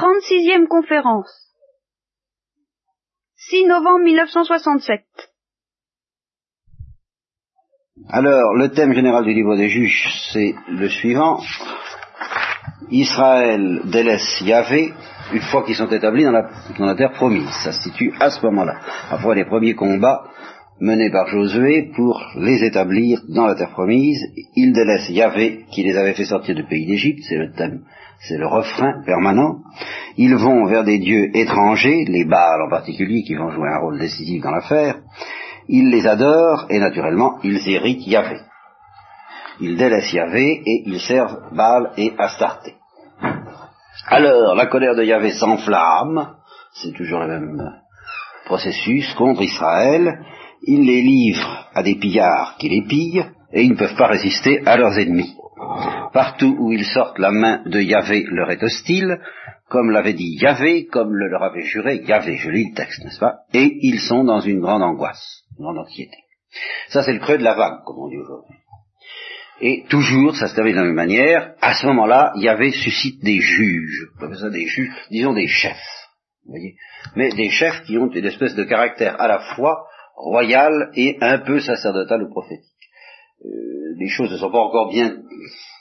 36e conférence. 6 novembre 1967. Alors, le thème général du livre des juges, c'est le suivant. Israël délaisse Yahvé une fois qu'ils sont établis dans la, terre promise. Ça se situe à ce moment-là. Après les premiers combats menés par Josué pour les établir dans la terre promise, ils délaissent Yahvé qui les avait fait sortir du pays d'Égypte, c'est le thème, c'est le refrain permanent. Ils vont vers des dieux étrangers, les Baals en particulier, qui vont jouer un rôle décisif dans l'affaire. Ils les adorent et naturellement ils héritent Yahvé. Ils délaissent Yahvé et ils servent Baal et Astarté. Alors, la colère de Yahvé s'enflamme, c'est toujours le même processus, contre Israël, il les livre à des pillards qui les pillent, et ils ne peuvent pas résister à leurs ennemis. Partout où ils sortent, la main de Yahvé leur est hostile, comme l'avait dit Yahvé, comme le leur avait juré Yahvé, je lis le texte, n'est-ce pas? Et ils sont dans une grande angoisse, une grande anxiété. Ça, c'est le creux de la vague, comme on dit aujourd'hui. Et toujours, ça se termine de la même manière, à ce moment-là, Yahvé suscite des juges, ça des juges, disons des chefs, vous voyez, mais des chefs qui ont une espèce de caractère à la fois royal et un peu sacerdotal ou prophétique. Euh, les choses ne sont pas encore bien,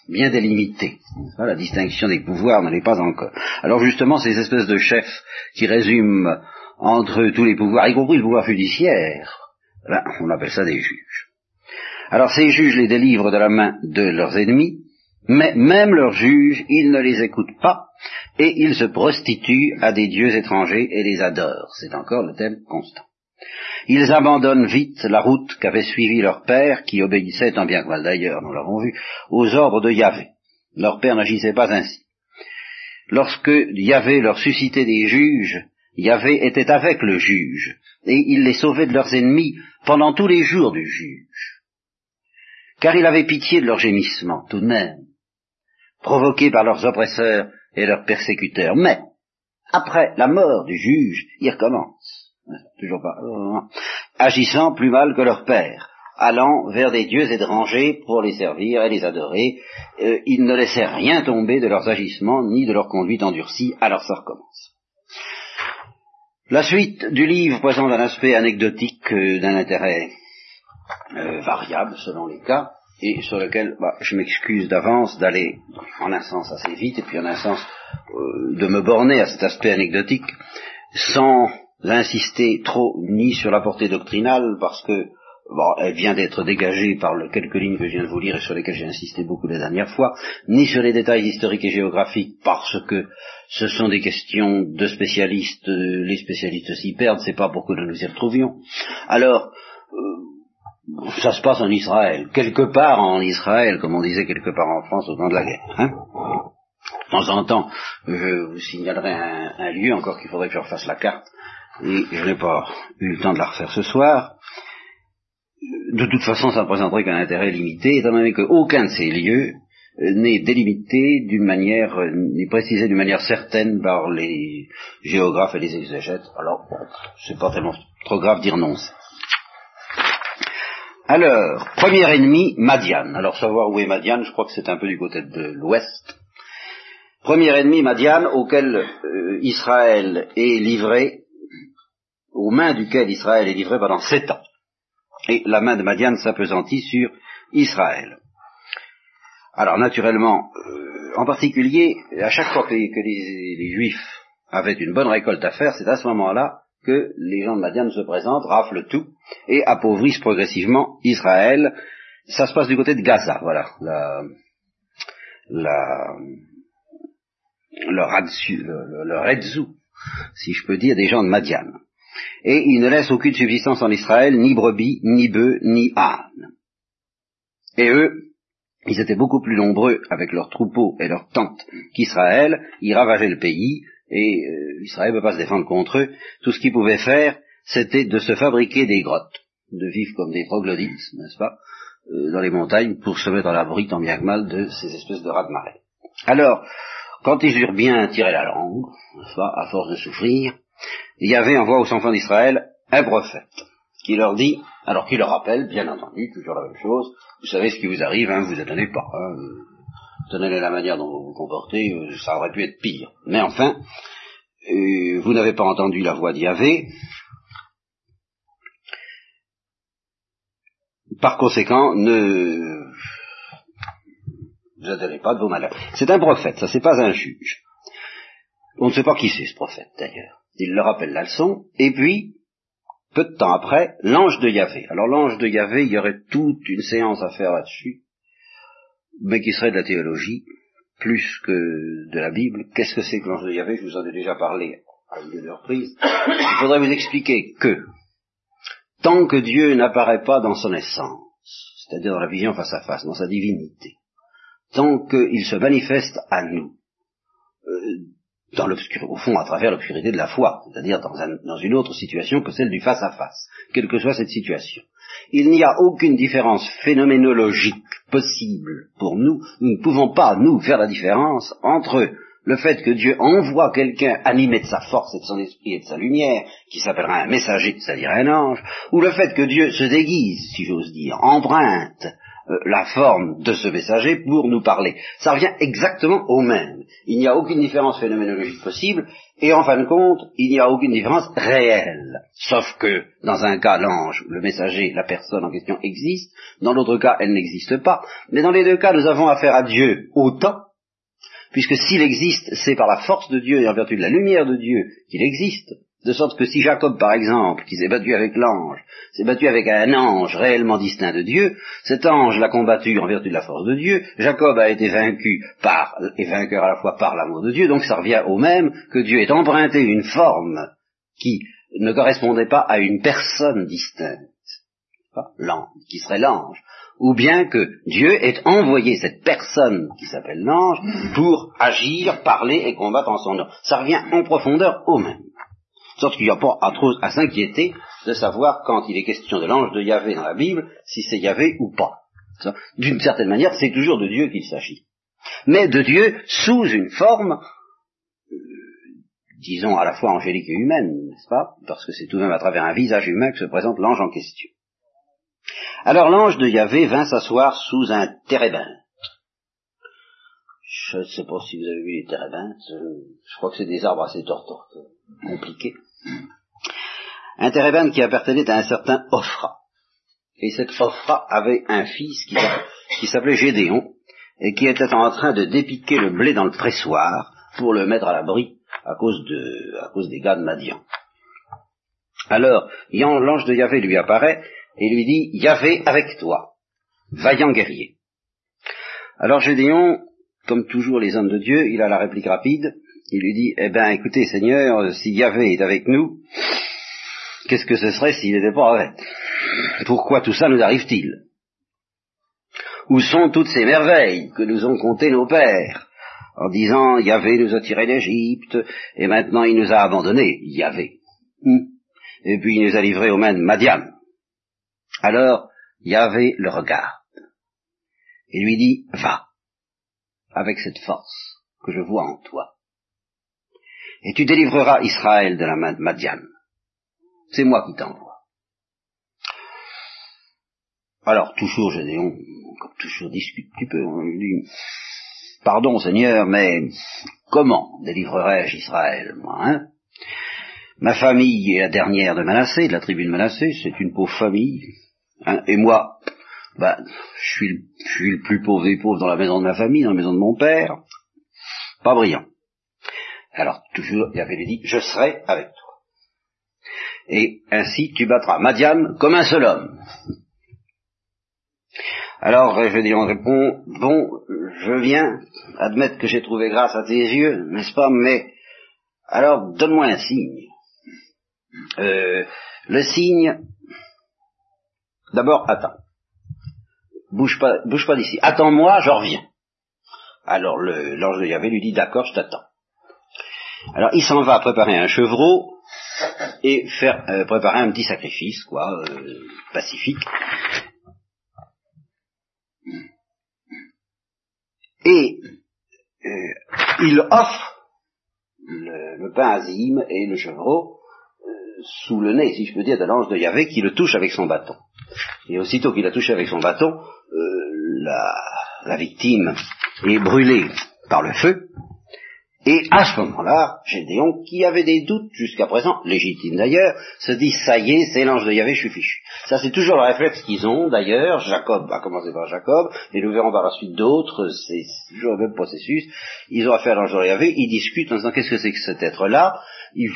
bien délimitées. La distinction des pouvoirs ne l'est pas encore. Alors justement, ces espèces de chefs qui résument entre tous les pouvoirs, y compris le pouvoir judiciaire, ben, on appelle ça des juges. Alors ces juges les délivrent de la main de leurs ennemis, mais même leurs juges, ils ne les écoutent pas, et ils se prostituent à des dieux étrangers et les adorent. C'est encore le thème constant. Ils abandonnent vite la route qu'avait suivie leur père, qui obéissait, tant bien que mal d'ailleurs, nous l'avons vu, aux ordres de Yahvé. Leur père n'agissait pas ainsi. Lorsque Yahvé leur suscitait des juges, Yahvé était avec le juge, et il les sauvait de leurs ennemis pendant tous les jours du juge car il avait pitié de leurs gémissements, tout de même, provoqués par leurs oppresseurs et leurs persécuteurs. Mais, après la mort du juge, ils recommencent, toujours pas, euh, agissant plus mal que leur père, allant vers des dieux étrangers pour les servir et les adorer, euh, ils ne laissaient rien tomber de leurs agissements ni de leur conduite endurcie, alors ça recommence. La suite du livre présente un aspect anecdotique euh, d'un intérêt euh, variable selon les cas, et sur lequel bah, je m'excuse d'avance d'aller en un sens assez vite, et puis en un sens euh, de me borner à cet aspect anecdotique, sans insister trop ni sur la portée doctrinale, parce que bon, elle vient d'être dégagée par le quelques lignes que je viens de vous lire et sur lesquelles j'ai insisté beaucoup la dernière fois, ni sur les détails historiques et géographiques, parce que ce sont des questions de spécialistes, les spécialistes s'y perdent, c'est pas pour que nous nous y retrouvions. Alors, euh, ça se passe en Israël, quelque part en Israël, comme on disait quelque part en France au temps de la guerre. Hein de temps en temps, je vous signalerai un, lieu, encore qu'il faudrait que je refasse la carte, et je n'ai pas eu le temps de la refaire ce soir. De toute façon, ça ne présenterait qu'un intérêt limité, étant donné qu'aucun de ces lieux n'est délimité d'une manière, n'est précisé d'une manière certaine par les géographes et les exégètes. Alors, bon, c'est pas tellement trop grave dire non. Alors, premier ennemi, Madian. Alors, savoir où est Madian, je crois que c'est un peu du côté de l'ouest. Premier ennemi, Madian, auquel euh, Israël est livré, aux mains duquel Israël est livré pendant sept ans. Et la main de Madian s'apesantit sur Israël. Alors, naturellement, euh, en particulier, à chaque fois que, les Juifs avaient une bonne récolte à faire, c'est à ce moment-là que les gens de Madian se présentent, raflent tout et appauvrissent progressivement Israël. Ça se passe du côté de Gaza, voilà, la, la, le, si je peux dire, des gens de Madian. Et ils ne laissent aucune subsistance en Israël, ni brebis, ni bœufs, ni ânes. Et eux, ils étaient beaucoup plus nombreux avec leurs troupeaux et leurs tentes qu'Israël, ils ravageaient le pays, et euh, Israël ne peut pas se défendre contre eux. Tout ce qu'ils pouvaient faire, c'était de se fabriquer des grottes, de vivre comme des troglodytes, n'est-ce pas, euh, dans les montagnes, pour se mettre à l'abri tant bien que mal de ces espèces de rats de marée. Alors, quand ils eurent bien tiré la langue, n'est-ce pas, à force de souffrir, il y avait envoie aux enfants d'Israël un prophète, qui leur dit, alors qui leur rappelle, bien entendu, toujours la même chose, vous savez ce qui vous arrive, hein, vous étonnez pas, hein, tenez la manière dont vous vous comportez, euh, ça aurait pu être pire. Mais enfin, euh, vous n'avez pas entendu la voix d'Yahvé, par conséquent, ne vous adhérez pas de vos malheurs. C'est un prophète, ça c'est pas un juge. On ne sait pas qui c'est ce prophète d'ailleurs. Il leur rappelle la leçon, et puis, peu de temps après, l'ange de Yahvé. Alors l'ange de Yahvé, il y aurait toute une séance à faire là-dessus, mais qui serait de la théologie, plus que de la Bible. Qu'est-ce que c'est que l'ange de Yahvé? Je vous en ai déjà parlé à une de reprises. Il faudrait vous expliquer que, tant que Dieu n'apparaît pas dans son essence, c'est-à-dire dans la vision face à face, dans sa divinité, tant qu'il se manifeste à nous, euh, dans au fond, à travers l'obscurité de la foi, c'est-à-dire dans, une autre situation que celle du face à face, quelle que soit cette situation. Il n'y a aucune différence phénoménologique possible pour nous. Nous ne pouvons pas, nous, faire la différence entre le fait que Dieu envoie quelqu'un animé de sa force et de son esprit et de sa lumière, qui s'appellera un messager, c'est-à-dire un ange, ou le fait que Dieu se déguise, si j'ose dire, emprunte euh, la forme de ce messager pour nous parler. Ça revient exactement au même. Il n'y a aucune différence phénoménologique possible, et en fin de compte, il n'y a aucune différence réelle. Sauf que, dans un cas, l'ange, le messager, la personne en question existe, dans l'autre cas, elle n'existe pas, mais dans les deux cas, nous avons affaire à Dieu autant, puisque s'il existe, c'est par la force de Dieu et en vertu de la lumière de Dieu qu'il existe, de sorte que si Jacob, par exemple, qui s'est battu avec l'ange, s'est battu avec un ange réellement distinct de Dieu, cet ange l'a combattu en vertu de la force de Dieu, Jacob a été vaincu par, et vainqueur à la fois par l'amour de Dieu, donc ça revient au même que Dieu ait emprunté une forme qui ne correspondait pas à une personne distincte, l'ange, qui serait l'ange, ou bien que Dieu ait envoyé cette personne qui s'appelle l'ange pour agir, parler et combattre en son nom. Ça revient en profondeur au même. Sorte qu'il n'y a pas à, trop, à s'inquiéter de savoir quand il est question de l'ange de Yahvé dans la Bible, si c'est Yahvé ou pas. D'une certaine manière, c'est toujours de Dieu qu'il s'agit. Mais de Dieu sous une forme, euh, disons à la fois angélique et humaine, n'est-ce pas? Parce que c'est tout de même à travers un visage humain que se présente l'ange en question. Alors l'ange de Yahvé vint s'asseoir sous un térébinthe. Je ne sais pas si vous avez vu les térébinthes, je crois que c'est des arbres assez tortortes, compliqués un térébinthe qui appartenait à un certain Ophra. Et cet Ophra avait un fils qui, s'appelait Gédéon, et qui était en train de dépiquer le blé dans le pressoir pour le mettre à l'abri à cause à cause des gars de Madian. Alors, l'ange de Yahvé lui apparaît et lui dit, Yahvé avec toi, vaillant guerrier. Alors Gédéon, comme toujours les hommes de Dieu, il a la réplique rapide, il lui dit, eh bien écoutez Seigneur, si Yahvé est avec nous, qu'est-ce que ce serait s'il n'était pas avec? Pourquoi tout ça nous arrive-t-il? Où sont toutes ces merveilles que nous ont comptées nos pères en disant Yahvé nous a tirés d'Égypte et maintenant il nous a abandonnés, Yahvé. Hmm. Et puis il nous a livrés aux mains de Madian. Alors Yahvé le regarde et lui dit Va avec cette force que je vois en toi et tu délivreras Israël de la main de Madian. C'est moi qui t'envoie. Alors, toujours Gédéon, comme toujours discute un petit peu, on lui dit, pardon Seigneur, mais comment délivrerai-je Israël, moi, hein? Ma famille est la dernière de Manassé, de la tribu de Manassé, c'est une pauvre famille, hein, et moi, suis, je suis le plus pauvre des pauvres dans la maison de ma famille, dans la maison de mon père, pas brillant. Alors, toujours, avait dit, je serai avec toi. Et ainsi, tu battras Madian comme un seul homme. Alors, on répond, bon, je viens admettre que j'ai trouvé grâce à tes yeux, n'est-ce pas, mais alors donne-moi un signe. Euh, le signe, d'abord, attends. Bouge pas, bouge pas d'ici. Attends-moi, je reviens. Alors l'ange de Yahvé lui dit, d'accord, je t'attends. Alors il s'en va préparer un chevreau et faire euh, préparer un petit sacrifice, quoi, euh, pacifique. Et euh, il offre le, pain azim et le chevreau sous le nez, si je peux dire, de l'ange de Yahvé qui le touche avec son bâton. Et aussitôt qu'il a touché avec son bâton, la, la victime est brûlée par le feu, Et à ce moment-là, Gédéon, qui avait des doutes jusqu'à présent, légitimes d'ailleurs, se dit, ça y est, c'est l'ange de Yahvé, je suis fichu. Ça c'est toujours le réflexe qu'ils ont d'ailleurs, Jacob a commencé par Jacob, et nous verrons par la suite d'autres, c'est toujours le même processus, ils ont affaire à l'ange de Yahvé, ils discutent en disant, qu'est-ce que c'est que cet être-là? Ils,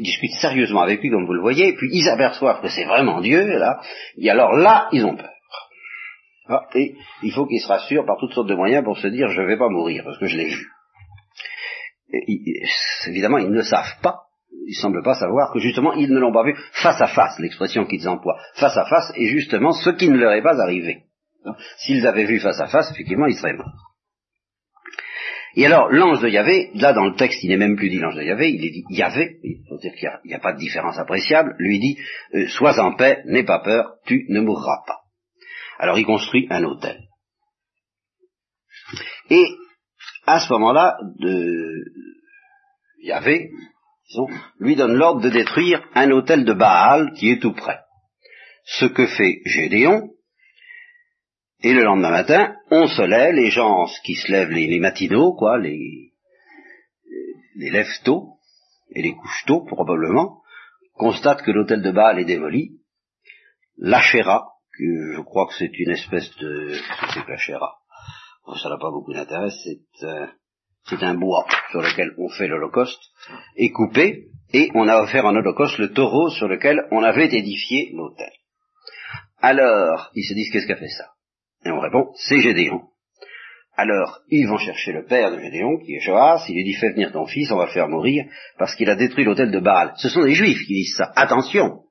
discutent sérieusement avec lui, comme vous le voyez, puis ils aperçoivent que c'est vraiment Dieu, là, et alors là, ils ont peur. Ah, et il faut qu'ils se rassurent par toutes sortes de moyens pour se dire, je ne vais pas mourir, parce que je l'ai vu évidemment, ils ne savent pas, ils semblent pas savoir que justement, ils ne l'ont pas vu face à face, l'expression qu'ils emploient, face à face, est justement ce qui ne leur est pas arrivé. S'ils avaient vu face à face, effectivement, ils seraient morts. Et alors, l'ange de Yahvé, là dans le texte, il n'est même plus dit l'ange de Yahvé, il est dit Yahvé, il faut dire qu'il n'y a, pas de différence appréciable, lui dit, euh, sois en paix, n'aie pas peur, tu ne mourras pas. Alors il construit un hôtel. Et à ce moment-là, de... Yahvé, disons, lui donne l'ordre de détruire un hôtel de Baal qui est tout près. Ce que fait Gédéon, et le lendemain matin, on se lève, les gens qui se lèvent les, matinaux, quoi, les, les lèvent tôt, et les couchent tôt, probablement, constatent que l'hôtel de Baal est démoli, l'Achéra, que je crois que c'est une espèce de... C'est que ça n'a pas beaucoup d'intérêt, euh, c'est un bois sur lequel on fait l'Holocauste, est coupé, et on a offert en Holocauste le taureau sur lequel on avait édifié l'autel. Alors, ils se disent, qu'est-ce qu'a fait ça? Et on répond, c'est Gédéon. Alors, ils vont chercher le père de Gédéon, qui est Joas, il lui dit, fais venir ton fils, on va le faire mourir, parce qu'il a détruit l'autel de Baal. Ce sont des juifs qui disent ça. Attention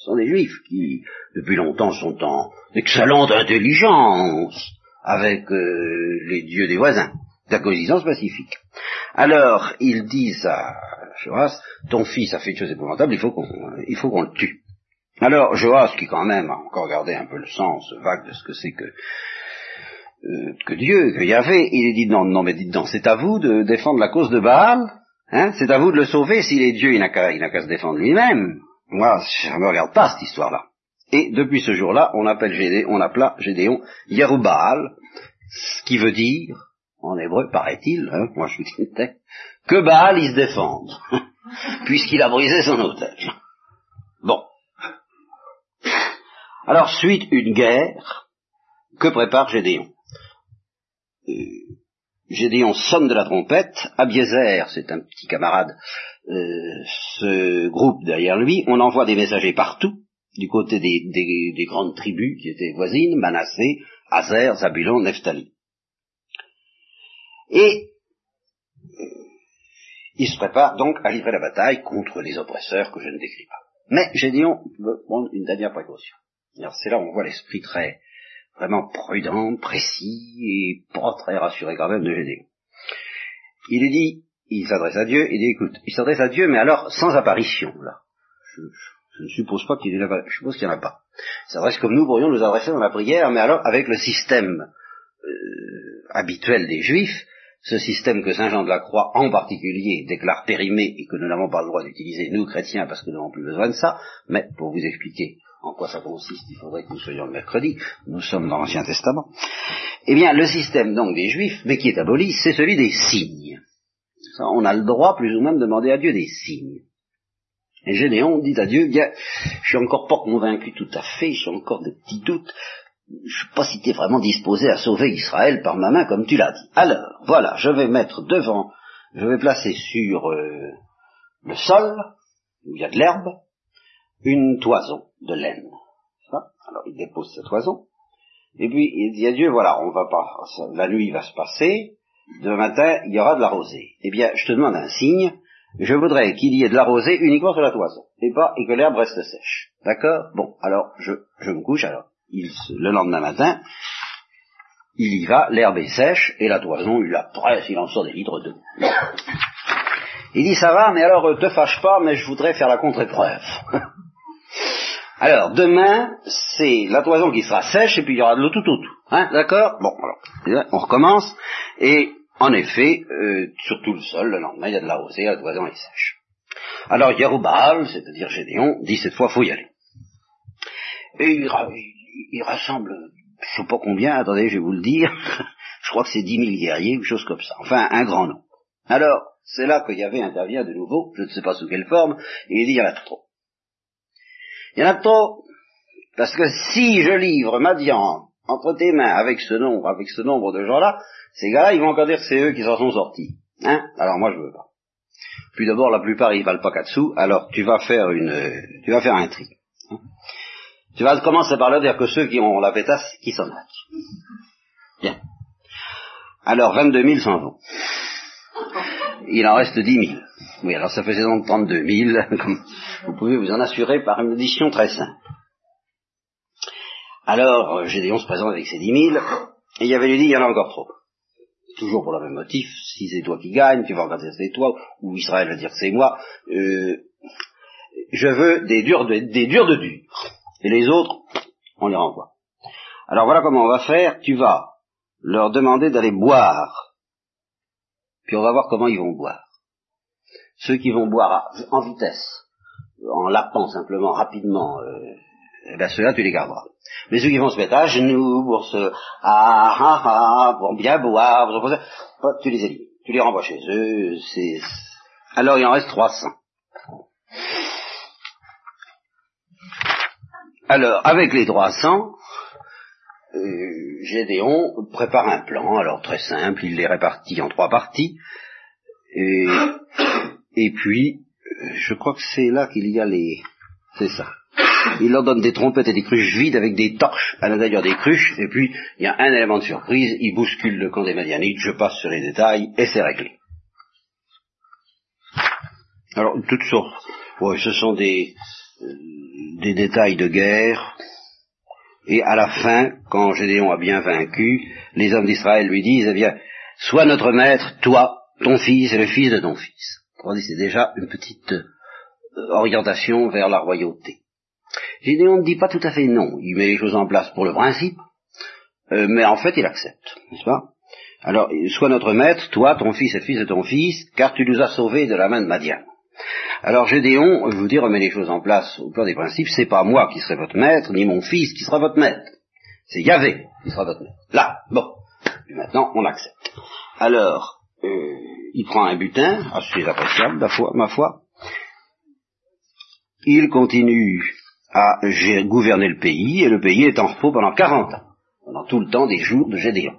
ce sont des juifs qui, depuis longtemps, sont en excellente intelligence avec euh, les dieux des voisins, de la coexistence pacifique. Alors, ils disent à Joas, ton fils a fait une chose épouvantable, il faut qu'on, le tue. Alors, Joas, qui quand même a encore gardé un peu le sens vague de ce que c'est que, euh, que Dieu, que Yahvé, il dit non, non, mais dites donc, c'est à vous de défendre la cause de Baal, hein, c'est à vous de le sauver, s'il est Dieu, il n'a qu'à, qu'à se défendre lui-même. Moi, ça ne me regarde pas cette histoire-là. Et depuis ce jour-là, on appelle Gédéon, on appela Gédéon Yerubaal, ce qui veut dire, en hébreu, paraît-il, hein, moi je suis que Baal il se défende, puisqu'il a brisé son hôtel. Bon. Alors, suite une guerre que prépare Gédéon? Euh, Gédéon sonne de la trompette, Abiezer, c'est un petit camarade, euh, ce groupe derrière lui, on envoie des messagers partout, du côté des, grandes tribus qui étaient voisines, Manassé, Azer, Zabulon, Nephtali. Et il se prépare donc à livrer la bataille contre les oppresseurs que je ne décris pas. Mais Gédéon veut prendre une dernière précaution. c'est là où on voit l'esprit très vraiment prudent, précis et pas très rassuré quand même de Gédéon. Il lui dit, il s'adresse à Dieu, il dit écoute, il s'adresse à Dieu, mais alors sans apparition, là. Je, ne suppose pas qu'il y en a je suppose qu'il n'y en a pas. Il s'adresse comme nous pourrions nous adresser dans la prière, mais alors avec le système euh, habituel des Juifs, ce système que Saint Jean de la Croix en particulier déclare périmé et que nous n'avons pas le droit d'utiliser, nous chrétiens, parce que nous n'avons plus besoin de ça, mais pour vous expliquer en quoi ça consiste, il faudrait que nous soyons le mercredi, nous sommes dans l'Ancien Testament. Eh bien, le système donc des Juifs, mais qui est aboli, c'est celui des signes. On a le droit plus ou moins de demander à Dieu des signes. Et Gédéon dit à Dieu, bien, je suis encore pas convaincu tout à fait, j'ai encore des petits doutes, je sais pas si tu es vraiment disposé à sauver Israël par ma main comme tu l'as dit. Alors, voilà, je vais mettre devant, je vais placer sur euh, le sol, où il y a de l'herbe, une toison de laine. Alors il dépose cette toison, et puis il dit à Dieu, voilà, on va pas, la nuit va se passer, demain matin il y aura de la rosée. Eh bien, je te demande un signe, je voudrais qu'il y ait de la rosée uniquement sur la toison, et pas, et que l'herbe reste sèche. D'accord? Bon, alors je, je me couche, alors il, le lendemain matin, il y va, l'herbe est sèche, et la toison, il la presse, il en sort des litres d'eau. Il dit, ça va, mais alors, euh, te fâche pas, mais je voudrais faire la contre-épreuve. Alors, demain, c'est la toison qui sera sèche et puis il y aura de l'eau tout autour. Hein, d'accord? Bon, alors, on recommence. Et en effet, euh, sur tout le sol, le lendemain, il y a de la rosée, la toison est sèche. Alors, Yeroubal, c'est-à-dire Gédéon, dit cette fois, faut y aller. Et il, rassemble, je sais pas combien, attendez, je vais vous le dire, Je crois que c'est dix mille guerriers, une chose comme ça. Enfin, un grand nom. Alors, c'est là que Yahvé intervient de nouveau, je ne sais pas sous quelle forme, et il dit, il y en a trop. Il y en a trop, parce que si je livre Madian entre tes mains avec ce nombre, avec ce nombre de gens-là, ces gars-là, ils vont encore dire que c'est eux qui s'en sont sortis. Hein Alors moi, je veux pas. Puis d'abord, la plupart, ils valent pas quatre sous, alors tu vas faire une, tu vas faire un tri. Hein. tu vas commencer par leur dire que ceux qui ont la pétasse, qui s'en aillent. Bien. Alors, 22 000 s'en vont. Il en reste 10 000. Oui, alors ça faisait donc 32 000, comme vous pouvez vous en assurer par une édition très simple. Alors, euh, Gédéon se présente avec ses 10 000, et il avait lui dit, il y en a encore trop toujours pour le même motif, si c'est toi qui gagne, tu vas regarder c'est toi, ou Israël va dire c'est moi, euh, je veux des durs de, des durs de durs. Et les autres, on les renvoie. Alors voilà comment on va faire, tu vas leur demander d'aller boire, puis on va voir comment ils vont boire. Ceux qui vont boire en vitesse, en lapant simplement, rapidement, euh, eh bien ceux-là tu les garderas. Mais ceux qui vont se mettre à genoux pour se ah ah ah pour bien boire, pour tu les élimines, tu les renvoies chez eux. Alors il en reste 300. Alors avec les 300, euh, Gédéon prépare un plan, alors très simple, il les répartit en trois parties, et, et puis euh, je crois que c'est là qu'il y a les, c'est ça. Il leur donne des trompettes et des cruches vides avec des torches à l'intérieur des cruches, et puis il y a un élément de surprise, il bouscule le camp des Madianites, je passe sur les détails, et c'est réglé. Alors, toutes sortes. Ouais, ce sont des, euh, des détails de guerre, et à la fin, quand Gédéon a bien vaincu, les hommes d'Israël lui disent, eh bien, sois notre maître, toi, ton fils et le fils de ton fils. C'est déjà une petite euh, orientation vers la royauté. Gédéon ne dit pas tout à fait non. Il met les choses en place pour le principe, euh, mais en fait il accepte, n'est-ce pas? Alors, sois notre maître, toi, ton fils et fils de ton fils, car tu nous as sauvés de la main de Madian. Alors Gédéon, je vous dis, remet les choses en place au plan des principes, c'est pas moi qui serai votre maître, ni mon fils qui sera votre maître. C'est Yahvé qui sera votre maître. Là, bon. Et maintenant, on accepte. Alors, euh, il prend un butin, assez appréciable, ma foi. Il continue a gouverné le pays, et le pays est en repos pendant 40 ans, pendant tout le temps des jours de Gédéon.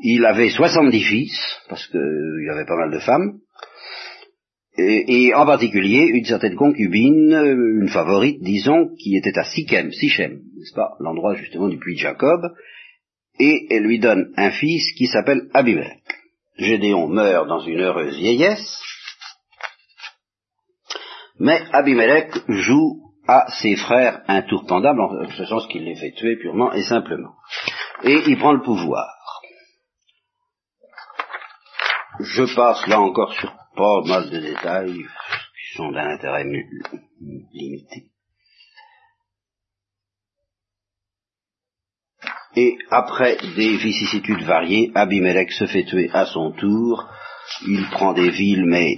Il avait 70 fils, parce qu'il y avait pas mal de femmes, et, en particulier une certaine concubine, une favorite, disons, qui était à Sichem, Sichem, n'est-ce pas, l'endroit justement du puits de Jacob, et elle lui donne un fils qui s'appelle Abimelech. Gédéon meurt dans une heureuse vieillesse, mais Abimelech joue à ses frères un tour pendable, en ce sens qu'il les fait tuer purement et simplement. Et il prend le pouvoir. Je passe là encore sur pas mal de détails qui sont d'un intérêt limité. Et après des vicissitudes variées, Abimelech se fait tuer à son tour il prend des villes, mais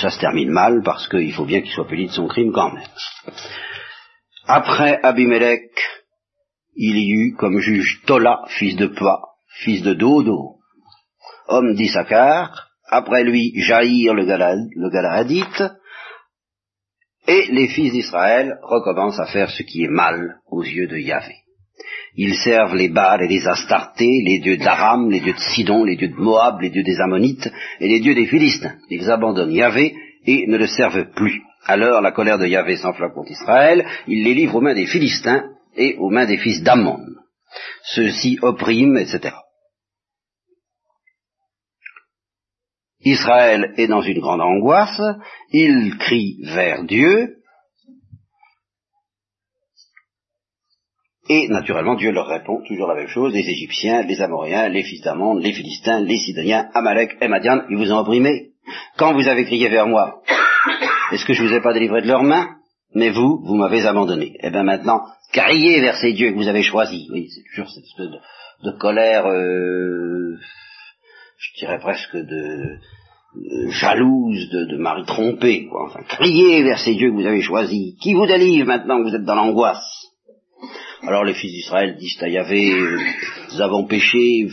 ça se termine mal parce qu'il faut bien qu'il soit puni de son crime quand même. Après Abimelech, il y eut comme juge Tola, fils de Pua, fils de Dodo, homme d'Issachar, après lui Jaïr le, Galaadite, et les fils d'Israël recommencent à faire ce qui est mal aux yeux de Yahvé. Ils servent les Baals et les Astartés, les dieux d'Aram, les dieux de Sidon, les dieux de Moab, les dieux des Ammonites et les dieux des Philistins. Ils abandonnent Yahvé et ne le servent plus. Alors la colère de Yahvé s'enflamme contre Israël, il les livre aux mains des Philistins et aux mains des fils d'Ammon. Ceux-ci oppriment, etc. Israël est dans une grande angoisse, il crie vers Dieu, Et naturellement, Dieu leur répond toujours la même chose, les Égyptiens, les Amoréens, les fils les Philistins, les Sidoniens, Amalek et Madian, ils vous ont opprimé. Quand vous avez crié vers moi, est-ce que je vous ai pas délivré de leurs mains? Mais vous, vous m'avez abandonné. Eh bien maintenant, criez vers ces dieux que vous avez choisis. Oui, c'est toujours cette espèce de, colère, euh, je dirais presque de, jalouse de, de mari trompé. Quoi. Enfin, criez vers ces dieux que vous avez choisis. Qui vous délivre maintenant que vous êtes dans l'angoisse? Alors les fils d'Israël disent à Yahvé, nous avons péché,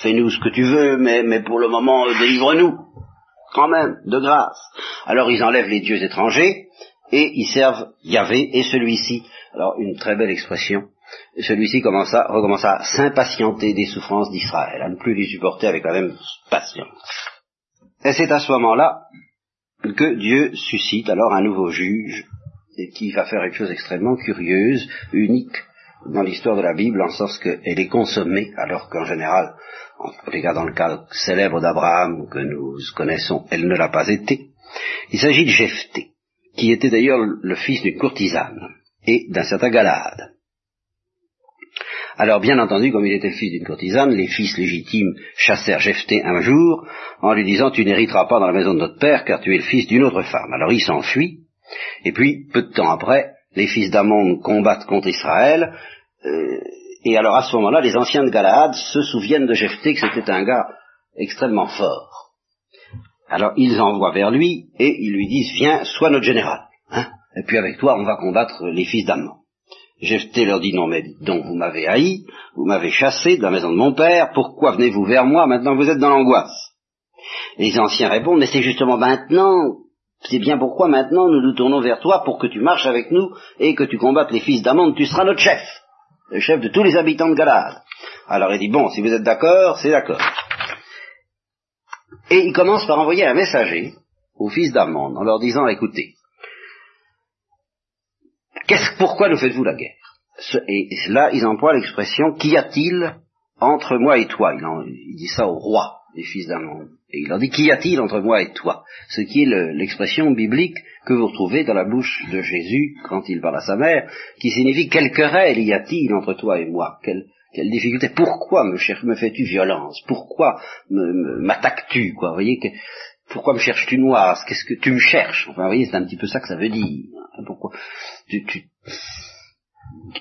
fais-nous ce que tu veux, mais, mais pour le moment, délivre-nous, quand même, de grâce. Alors ils enlèvent les dieux étrangers, et ils servent Yahvé, et celui-ci, alors une très belle expression, celui-ci commença, à s'impatienter des souffrances d'Israël, à ne plus les supporter avec la même patience. Et c'est à ce moment-là que Dieu suscite alors un nouveau juge, et qui va faire une chose extrêmement curieuse, unique dans l'histoire de la Bible, en sens qu'elle est consommée, alors qu'en général, en dans le cas célèbre d'Abraham que nous connaissons, elle ne l'a pas été. Il s'agit de Jephthé, qui était d'ailleurs le fils d'une courtisane et d'un certain Galade. Alors bien entendu, comme il était fils d'une courtisane, les fils légitimes chassèrent Jephthé un jour en lui disant tu n'hériteras pas dans la maison de notre père car tu es le fils d'une autre femme. Alors il s'enfuit, et puis peu de temps après, les fils d'Amon combattent contre Israël, euh, et alors à ce moment-là, les anciens de Galaad se souviennent de Jephthé que c'était un gars extrêmement fort. Alors ils envoient vers lui et ils lui disent viens, sois notre général. Hein, et puis avec toi, on va combattre les fils d'Amon. Jephthé leur dit non mais donc vous m'avez haï, vous m'avez chassé de la maison de mon père, pourquoi venez-vous vers moi? Maintenant vous êtes dans l'angoisse Les anciens répondent mais c'est justement maintenant, c'est bien pourquoi maintenant nous nous tournons vers toi pour que tu marches avec nous et que tu combattes les fils d'Amon, tu seras notre chef, le chef de tous les habitants de Galade. Alors il dit bon si vous êtes d'accord, c'est d'accord. Et il commence par envoyer un messager aux fils d'Amon en leur disant écoutez, Qu'est-ce, pourquoi nous faites-vous la guerre? Et là, ils emploient l'expression Qu'y a-t-il entre moi et toi? Il, dit ça au roi des fils d'Amon. Il leur dit Qu'y a-t-il entre moi et toi? Ce qui est l'expression biblique que vous retrouvez dans la bouche de Jésus quand il parle à sa mère, qui signifie Quelle querelle y a-t-il entre toi et moi? Quelle, quelle difficulté? Pourquoi me, me fais-tu violence? Pourquoi m'attaques-tu Quoi, vous voyez que, pourquoi me cherches-tu noir Qu'est-ce que tu me cherches? Enfin, vous voyez, c'est un petit peu ça que ça veut dire. Pourquoi? Tu, tu...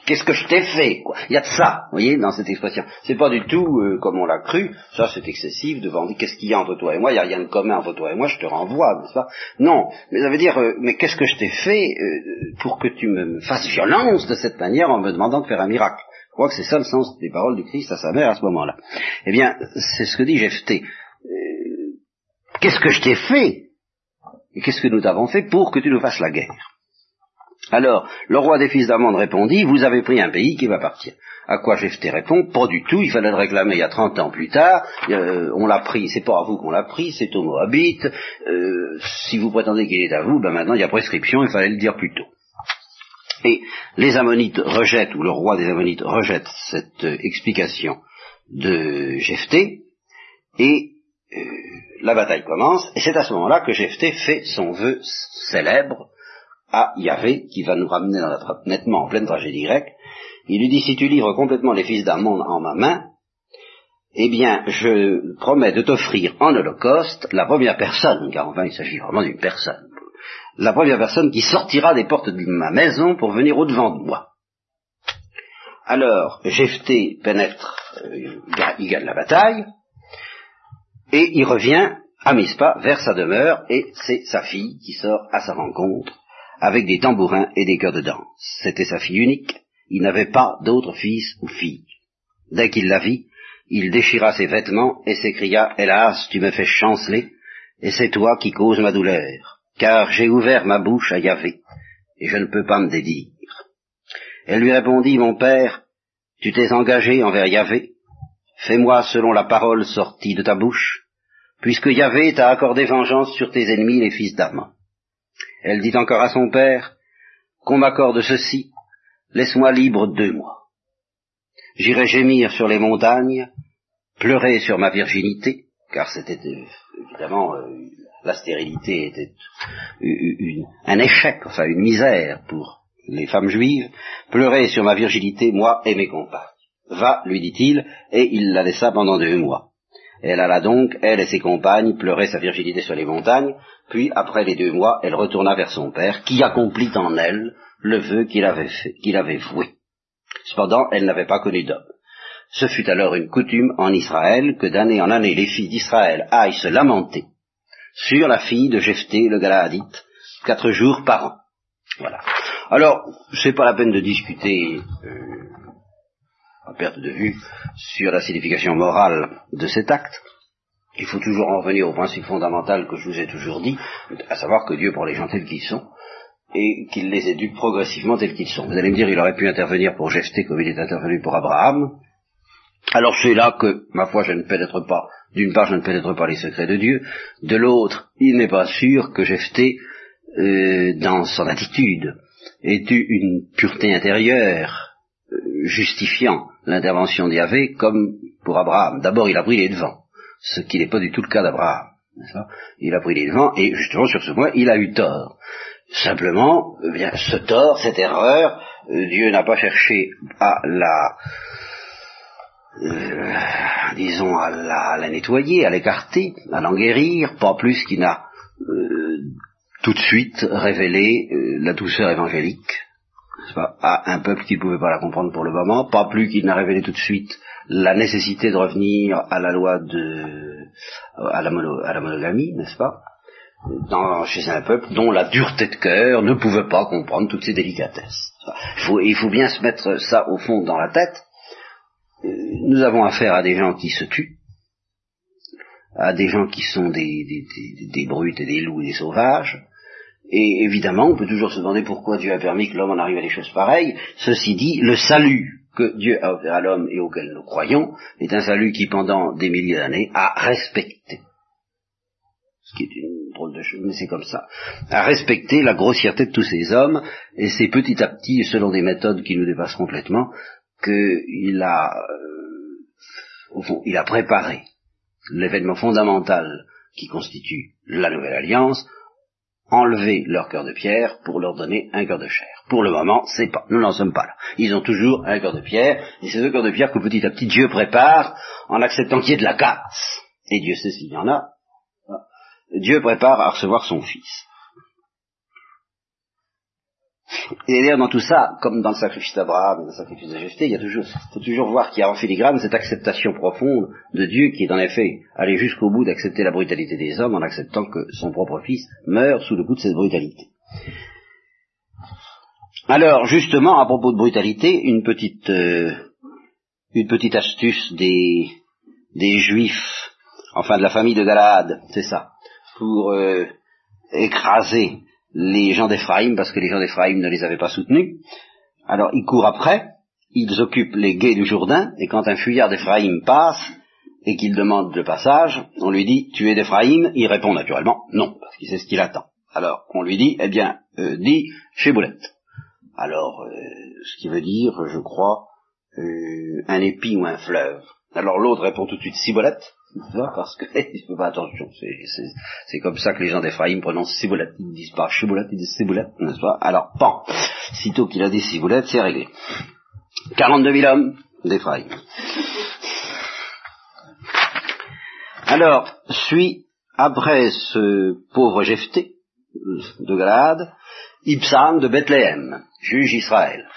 Qu'est-ce que je t'ai fait quoi? Il y a de ça, vous voyez, dans cette expression. C'est pas du tout euh, comme on l'a cru. Ça, c'est excessif. Devant qu'est-ce qu'il y a entre toi et moi? Il y a rien de commun entre toi et moi. Je te renvoie, n'est-ce pas? Non, mais ça veut dire, euh, mais qu'est-ce que je t'ai fait euh, pour que tu me fasses violence de cette manière en me demandant de faire un miracle? Je crois que c'est ça le sens des paroles du Christ à sa mère à ce moment-là. Eh bien, c'est ce que dit Jephthé. Qu'est-ce que je t'ai fait? Et qu'est-ce que nous t'avons fait pour que tu nous fasses la guerre? Alors, le roi des fils d'Amande répondit, vous avez pris un pays qui va partir. À quoi Jephthé répond, pas du tout, il fallait le réclamer il y a 30 ans plus tard, euh, on l'a pris, c'est pas à vous qu'on l'a pris, c'est au Moabite, euh, si vous prétendez qu'il est à vous, ben maintenant il y a prescription, il fallait le dire plus tôt. Et les Ammonites rejettent, ou le roi des Ammonites rejette cette euh, explication de Jephthé, et la bataille commence, et c'est à ce moment-là que Jephthé fait son vœu célèbre à Yahvé, qui va nous ramener nettement en pleine tragédie grecque. Il lui dit, si tu livres complètement les fils d'Amon en ma main, eh bien, je promets de t'offrir en holocauste la première personne, car enfin il s'agit vraiment d'une personne, la première personne qui sortira des portes de ma maison pour venir au-devant de moi. Alors, Jephthé pénètre, euh, il gagne la bataille, et il revient à Mispa vers sa demeure, et c'est sa fille qui sort à sa rencontre avec des tambourins et des chœurs de danse. C'était sa fille unique, il n'avait pas d'autre fils ou fille. Dès qu'il la vit, il déchira ses vêtements et s'écria, Hélas, tu me fais chanceler, et c'est toi qui causes ma douleur, car j'ai ouvert ma bouche à Yahvé, et je ne peux pas me dédire. Elle lui répondit, Mon père, tu t'es engagé envers Yahvé, fais-moi selon la parole sortie de ta bouche, puisque Yahvé t'a accordé vengeance sur tes ennemis, les fils d'Amon. Elle dit encore à son père, qu'on m'accorde ceci, laisse-moi libre deux mois. J'irai gémir sur les montagnes, pleurer sur ma virginité, car c'était évidemment euh, la stérilité était un échec, enfin une misère pour les femmes juives, pleurer sur ma virginité, moi et mes compagnes. Va, lui dit-il, et il la laissa pendant deux mois. Elle alla donc, elle et ses compagnes, pleurer sa virginité sur les montagnes, puis, après les deux mois, elle retourna vers son père, qui accomplit en elle le vœu qu'il avait fait, qu'il avait voué. Cependant, elle n'avait pas connu d'homme. Ce fut alors une coutume en Israël que d'année en année les filles d'Israël aillent se lamenter sur la fille de Jephthé le Galaadite, quatre jours par an. Voilà. Alors, c'est pas la peine de discuter euh, à perte de vue sur la signification morale de cet acte. Il faut toujours en revenir au principe fondamental que je vous ai toujours dit, à savoir que Dieu prend les gens tels qu'ils sont et qu'il les éduque progressivement tels qu'ils sont. Vous allez me dire, il aurait pu intervenir pour Jephthé comme il est intervenu pour Abraham. Alors c'est là que, ma foi, je ne pénètre pas. D'une part, je ne pénètre pas les secrets de Dieu. De l'autre, il n'est pas sûr que Jephthé, euh, dans son attitude, ait eu une pureté intérieure euh, justifiant l'intervention d'Yahvé comme pour Abraham. D'abord, il a pris les devants ce qui n'est pas du tout le cas d'Abraham. Il a pris les devants et justement sur ce point, il a eu tort. Simplement, eh bien, ce tort, cette erreur, euh, Dieu n'a pas cherché à la, euh, disons, à la, nettoyer, à l'écarter, à l'en guérir, pas plus qu'il n'a euh, tout de suite révélé la douceur évangélique à un peuple qui ne pouvait pas la comprendre pour le moment, pas plus qu'il n'a révélé tout de suite la nécessité de revenir à la loi de à la, monogamie, n'est-ce pas? Dans, chez un peuple dont la dureté de cœur ne pouvait pas comprendre toutes ces délicatesses. Il faut, il faut bien se mettre ça au fond dans la tête. Euh, nous avons affaire à des gens qui se tuent, à des gens qui sont des, des, des, des brutes et des loups et des sauvages, et évidemment, on peut toujours se demander pourquoi Dieu a permis que l'homme en arrive à des choses pareilles. Ceci dit, le salut que Dieu a offert à l'homme et auquel nous croyons est un salut qui, pendant des milliers d'années, a respecté. Ce qui est une drôle de chose, mais c'est comme ça. A respecté la grossièreté de tous ces hommes, et c'est petit à petit, selon des méthodes qui nous dépassent complètement, qu'il a, euh, au fond, il a préparé l'événement fondamental qui constitue la nouvelle alliance enlever leur cœur de pierre pour leur donner un cœur de chair. Pour le moment, c'est pas. Nous n'en sommes pas là. Ils ont toujours un cœur de pierre, et c'est ce cœur de pierre que petit à petit Dieu prépare en acceptant qu'il y ait de la casse. Et Dieu sait s'il y en a. Dieu prépare à recevoir son Fils. Et d'ailleurs, dans tout ça, comme dans le sacrifice d'Abraham et dans le sacrifice de Jephthé, il y a toujours, faut toujours voir qu'il y a en filigrane cette acceptation profonde de Dieu qui est en effet allé jusqu'au bout d'accepter la brutalité des hommes en acceptant que son propre fils meure sous le coup de cette brutalité. Alors, justement, à propos de brutalité, une petite, euh, une petite astuce des, des juifs, enfin de la famille de Galaad, c'est ça, pour euh, écraser les gens d'Éphraïm, parce que les gens d'Éphraïm ne les avaient pas soutenus. Alors ils courent après, ils occupent les guets du Jourdain, et quand un fuyard d'Éphraïm passe, et qu'il demande le passage, on lui dit Tu es d'Éphraïm Il répond naturellement non, parce qu'il sait ce qu'il attend. Alors on lui dit Eh bien, euh, dis chez Boulette. Alors, euh, ce qui veut dire, je crois, euh, un épi ou un fleuve. Alors l'autre répond tout de suite Cibolette parce que il faut pas attention. C'est comme ça que les gens d'Ephraïm prononcent ciboulette. Ils ne disent pas chiboulette, ils disent ciboulette, n'est-ce pas? Alors, pan, sitôt qu'il a dit ciboulette, c'est réglé. 42 000 hommes d'Ephraïm. Alors, suit, après ce pauvre Jephthé de Galade, Ibsam de Bethléem, juge Israël.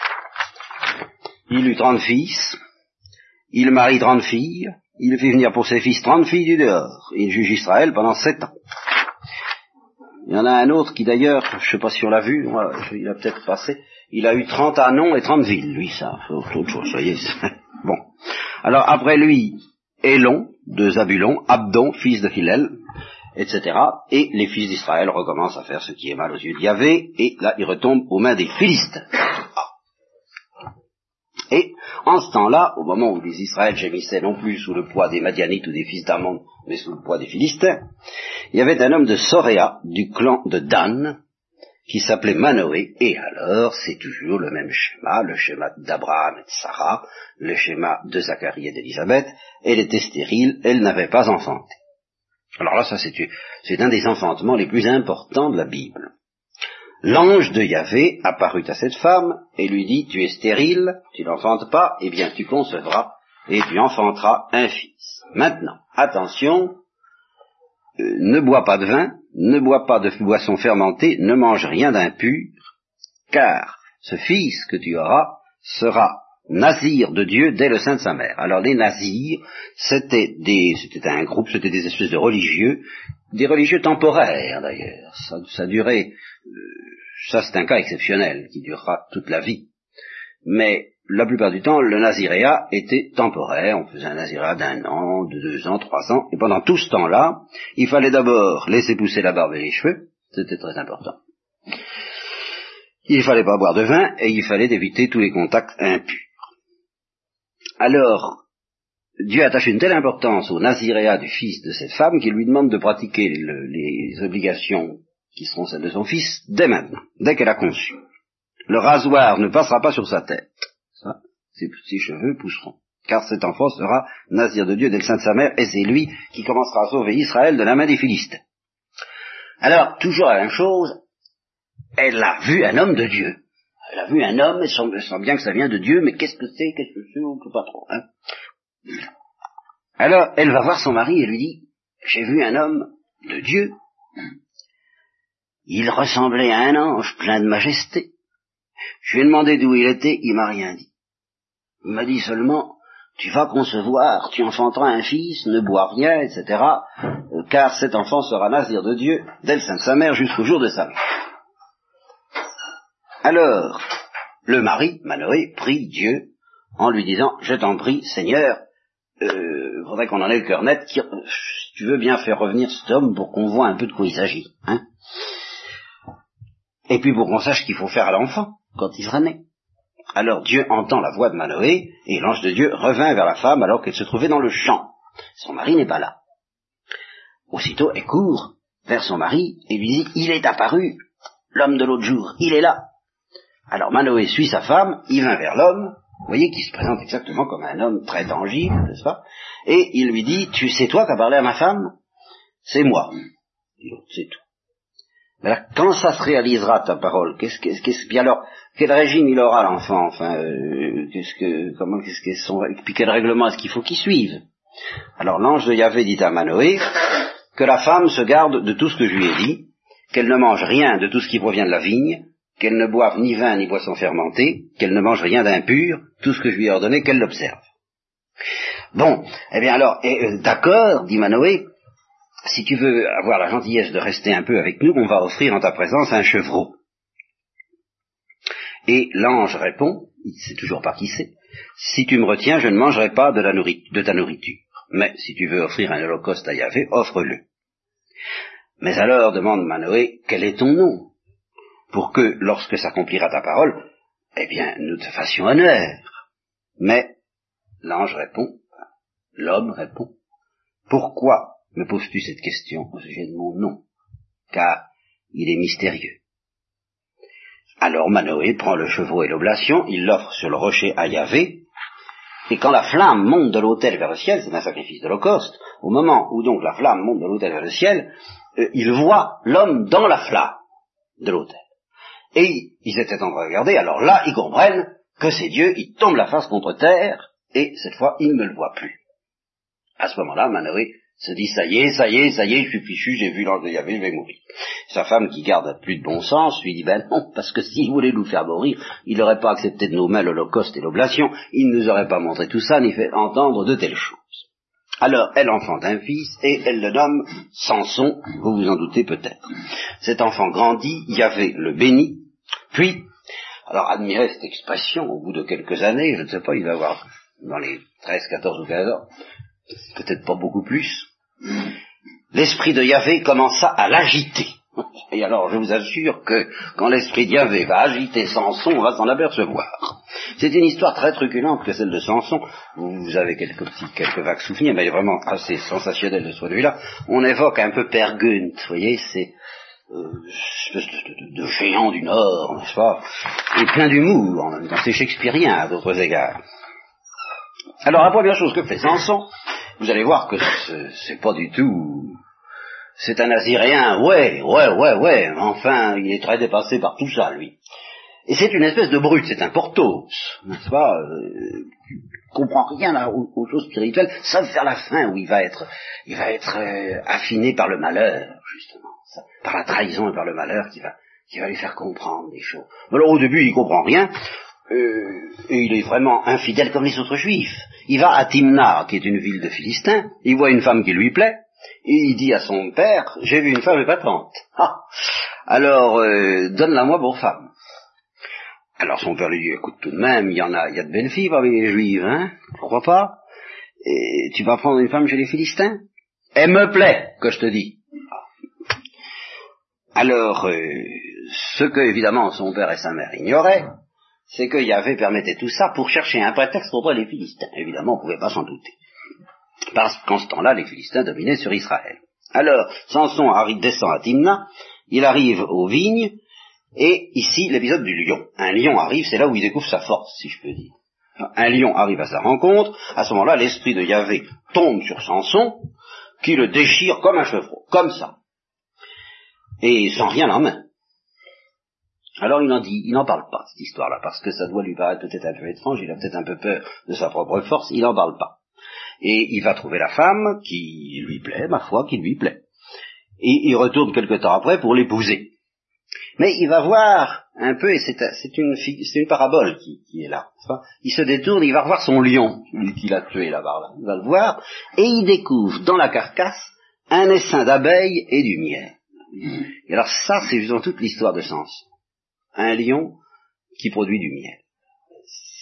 Il eut trente fils, il marie trente filles, il fait venir pour ses fils trente filles du dehors. Il juge Israël pendant sept ans. Il y en a un autre qui d'ailleurs, je ne sais pas si on l'a vu, il a peut-être passé, il a eu trente annons et trente villes, lui, ça, autre chose, bon. Alors après lui, Elon de Zabulon, Abdon, fils de Philel, etc. Et les fils d'Israël recommencent à faire ce qui est mal aux yeux d'Yahvé, et là, ils retombent aux mains des Philistins. Et en ce temps-là, au moment où les Israëls gémissaient non plus sous le poids des Madianites ou des fils d'Amon, mais sous le poids des Philistins, il y avait un homme de Soréa, du clan de Dan, qui s'appelait Manoé, et alors c'est toujours le même schéma, le schéma d'Abraham et de Sarah, le schéma de Zacharie et d'Élisabeth, elle était stérile, elle n'avait pas enfanté. Alors là, ça c'est un des enfantements les plus importants de la Bible. L'ange de Yahvé apparut à cette femme et lui dit, tu es stérile, tu n'enfantes pas, eh bien tu concevras et tu enfanteras un fils. Maintenant, attention, euh, ne bois pas de vin, ne bois pas de boisson fermentée, ne mange rien d'impur, car ce fils que tu auras sera nazir de Dieu dès le sein de sa mère. Alors les nazirs, c'était un groupe, c'était des espèces de religieux, des religieux temporaires d'ailleurs. Ça, ça durait euh, ça c'est un cas exceptionnel qui durera toute la vie. Mais la plupart du temps, le naziréat était temporaire. On faisait un naziréat d'un an, de deux ans, trois ans. Et pendant tout ce temps-là, il fallait d'abord laisser pousser la barbe et les cheveux. C'était très important. Il fallait pas boire de vin et il fallait éviter tous les contacts impurs. Alors, Dieu attache une telle importance au naziréat du fils de cette femme qu'il lui demande de pratiquer les obligations qui seront celles de son fils dès maintenant, dès qu'elle a conçu. Le rasoir ne passera pas sur sa tête. Ses, cheveux pousseront. Car cet enfant sera nazir de Dieu dès le sein de sa mère, et c'est lui qui commencera à sauver Israël de la main des Philistins. Alors, toujours la même chose, elle a vu un homme de Dieu. Elle a vu un homme, elle sent, bien que ça vient de Dieu, mais qu'est-ce que c'est, qu'est-ce que c'est, on ne sait pas trop. Hein Alors, elle va voir son mari et lui dit, j'ai vu un homme de Dieu. Il ressemblait à un ange plein de majesté. Je lui ai demandé d'où il était, il m'a rien dit. Il m'a dit seulement, tu vas concevoir, tu enfanteras un fils, ne bois rien, etc., car cet enfant sera nazir de Dieu dès le sein de sa mère jusqu'au jour de sa mort. Alors, le mari, Manoé, prie Dieu en lui disant, je t'en prie, Seigneur, euh, faudrait qu'on en ait le cœur net, si tu veux bien faire revenir cet homme pour qu'on voit un peu de quoi il s'agit. Hein et puis pour qu'on sache qu'il faut faire à l'enfant quand il sera né. Alors Dieu entend la voix de Manoé, et l'ange de Dieu revint vers la femme alors qu'elle se trouvait dans le champ. Son mari n'est pas là. Aussitôt, elle court vers son mari et lui dit, il est apparu, l'homme de l'autre jour, il est là. Alors Manoé suit sa femme, il vint vers l'homme, vous voyez, qui se présente exactement comme un homme très tangible, n'est-ce pas? Et il lui dit, tu sais toi qui parlé à ma femme? C'est moi. C'est tout quand ça se réalisera ta parole, qu'est-ce qu'est-ce alors quel régime il aura l'enfant? Enfin, euh, qu'est-ce que comment qu'est-ce que son puis quel règlement est-ce qu'il faut qu'il suive? Alors l'ange de Yahvé dit à Manoé que la femme se garde de tout ce que je lui ai dit, qu'elle ne mange rien de tout ce qui provient de la vigne, qu'elle ne boive ni vin ni boisson fermentée, qu'elle ne mange rien d'impur, tout ce que je lui ai ordonné, qu'elle l'observe. Bon, eh bien alors, euh, d'accord, dit Manoé, si tu veux avoir la gentillesse de rester un peu avec nous, on va offrir en ta présence un chevreau. Et l'ange répond, il sait toujours pas qui c'est, si tu me retiens, je ne mangerai pas de, de ta nourriture. Mais si tu veux offrir un holocauste à Yahvé, offre-le. Mais alors, demande Manoé, quel est ton nom? Pour que, lorsque s'accomplira ta parole, eh bien, nous te fassions honneur. Mais l'ange répond, l'homme répond, pourquoi me poses-tu cette question au sujet de mon nom? Car il est mystérieux. Alors Manoé prend le chevreau et l'oblation, il l'offre sur le rocher à Yahvé, et quand la flamme monte de l'autel vers le ciel, c'est un sacrifice d'Holocauste, au moment où donc la flamme monte de l'autel vers le ciel, euh, il voit l'homme dans la flamme de l'autel. Et ils étaient en train de regarder, alors là, ils comprennent que c'est Dieu, il tombe la face contre terre, et cette fois, il ne le voit plus. À ce moment-là, Manoé se dit ça y est, ça y est, ça y est, je suis fichu, j'ai vu l'ange de Yahvé, je vais mourir. Sa femme, qui garde plus de bon sens, lui dit ben non, parce que s'il voulait nous faire mourir, il n'aurait pas accepté de nos mains l'holocauste et l'oblation, il ne nous aurait pas montré tout ça, ni fait entendre de telles choses. Alors, elle enfante un fils, et elle le nomme Samson, vous vous en doutez peut-être. Cet enfant grandit, Yahvé le bénit, puis, alors admirez cette expression, au bout de quelques années, je ne sais pas, il va avoir dans les 13, 14 ou 15 ans, peut-être pas beaucoup plus, l'esprit de Yahvé commença à l'agiter. Et alors, je vous assure que quand l'esprit de Yahvé va agiter Samson, on va s'en apercevoir. C'est une histoire très truculente que celle de Samson. Vous avez quelques petits, quelques vagues souvenirs, mais vraiment assez sensationnel de ce point de vue-là. On évoque un peu Père Gunt, vous voyez, c'est espèce de, de, géant du Nord, n'est-ce pas Et plein d'humour, en même temps. C'est shakespearien à d'autres égards. Alors, la première chose que fait Samson, vous allez voir que c'est pas du tout... C'est un Asyréen, ouais, ouais, ouais, ouais, enfin, il est très dépassé par tout ça, lui. Et c'est une espèce de brute, c'est un portos, n'est-ce pas euh, comprend rien là, aux, choses spirituelles, sauf vers la fin où il va être, il va être euh, affiné par le malheur, justement, par la trahison et par le malheur qui va, qui va lui faire comprendre des choses. Alors au début, il comprend rien, euh, et il est vraiment infidèle comme les autres juifs. Il va à Timna, qui est une ville de Philistins, il voit une femme qui lui plaît, et il dit à son père, j'ai vu une femme épatante. Ah, alors, euh, donne-la moi pour femme. Alors son père lui dit, écoute tout de même, il y en a, il y a de belles filles parmi les juives, hein Tu pas? Tu vas prendre une femme chez les Philistins? Elle me plaît, que je te dis. Alors, euh, ce que évidemment son père et sa mère ignoraient, c'est que Yahvé permettait tout ça pour chercher un prétexte contre les Philistins. Évidemment, on ne pouvait pas s'en douter. Parce qu'en ce temps-là, les Philistins dominaient sur Israël. Alors, Samson arrive, descend à Timna, il arrive aux vignes, et ici, l'épisode du lion. Un lion arrive, c'est là où il découvre sa force, si je peux dire. Un lion arrive à sa rencontre, à ce moment-là, l'esprit de Yahvé tombe sur Samson, qui le déchire comme un chevreau, comme ça. Et sans rien en main. Alors il en dit, il n'en parle pas, cette histoire-là, parce que ça doit lui paraître peut-être un peu étrange, il a peut-être un peu peur de sa propre force, il n'en parle pas. Et il va trouver la femme qui lui plaît, ma foi, qui lui plaît. Et il retourne quelque temps après pour l'épouser. Mais il va voir un peu, et c'est une, une, parabole qui, est là. Il se détourne, il va revoir son lion, qu'il a tué là-bas. Là. Il va le voir, et il découvre dans la carcasse un essaim d'abeilles et du miel. Et alors ça, c'est dans toute l'histoire de sens. Un lion qui produit du miel.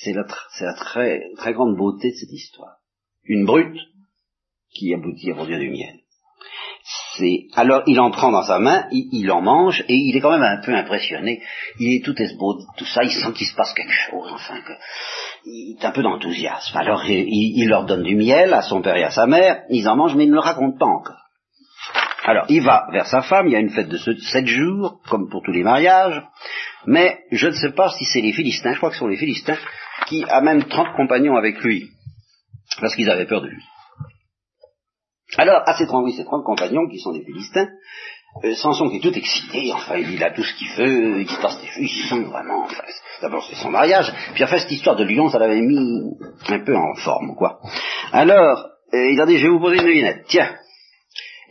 C'est la, très, très grande beauté de cette histoire. Une brute qui aboutit à produire du miel alors il en prend dans sa main, il, en mange et il est quand même un peu impressionné. Il est tout esbaudi, tout ça, il sent qu'il se passe quelque chose, enfin que il est un peu d'enthousiasme. Alors il, leur donne du miel à son père et à sa mère, ils en mangent mais ils ne le racontent pas encore. Alors il va vers sa femme, il y a une fête de sept jours, comme pour tous les mariages, mais je ne sais pas si c'est les Philistins, je crois que ce sont les Philistins, qui amènent 30 compagnons avec lui, parce qu'ils avaient peur de lui. Alors, à ces trente, ces trente compagnons, qui sont des Philistins, euh, Samson qui est tout excité, enfin, il a tout ce qu'il veut, il se passe des choses, ils sont vraiment, enfin, d'abord c'est son mariage, puis enfin, cette histoire de Lyon, ça l'avait mis un peu en forme, quoi. Alors, euh, il a dit, je vais vous poser une devinette, tiens.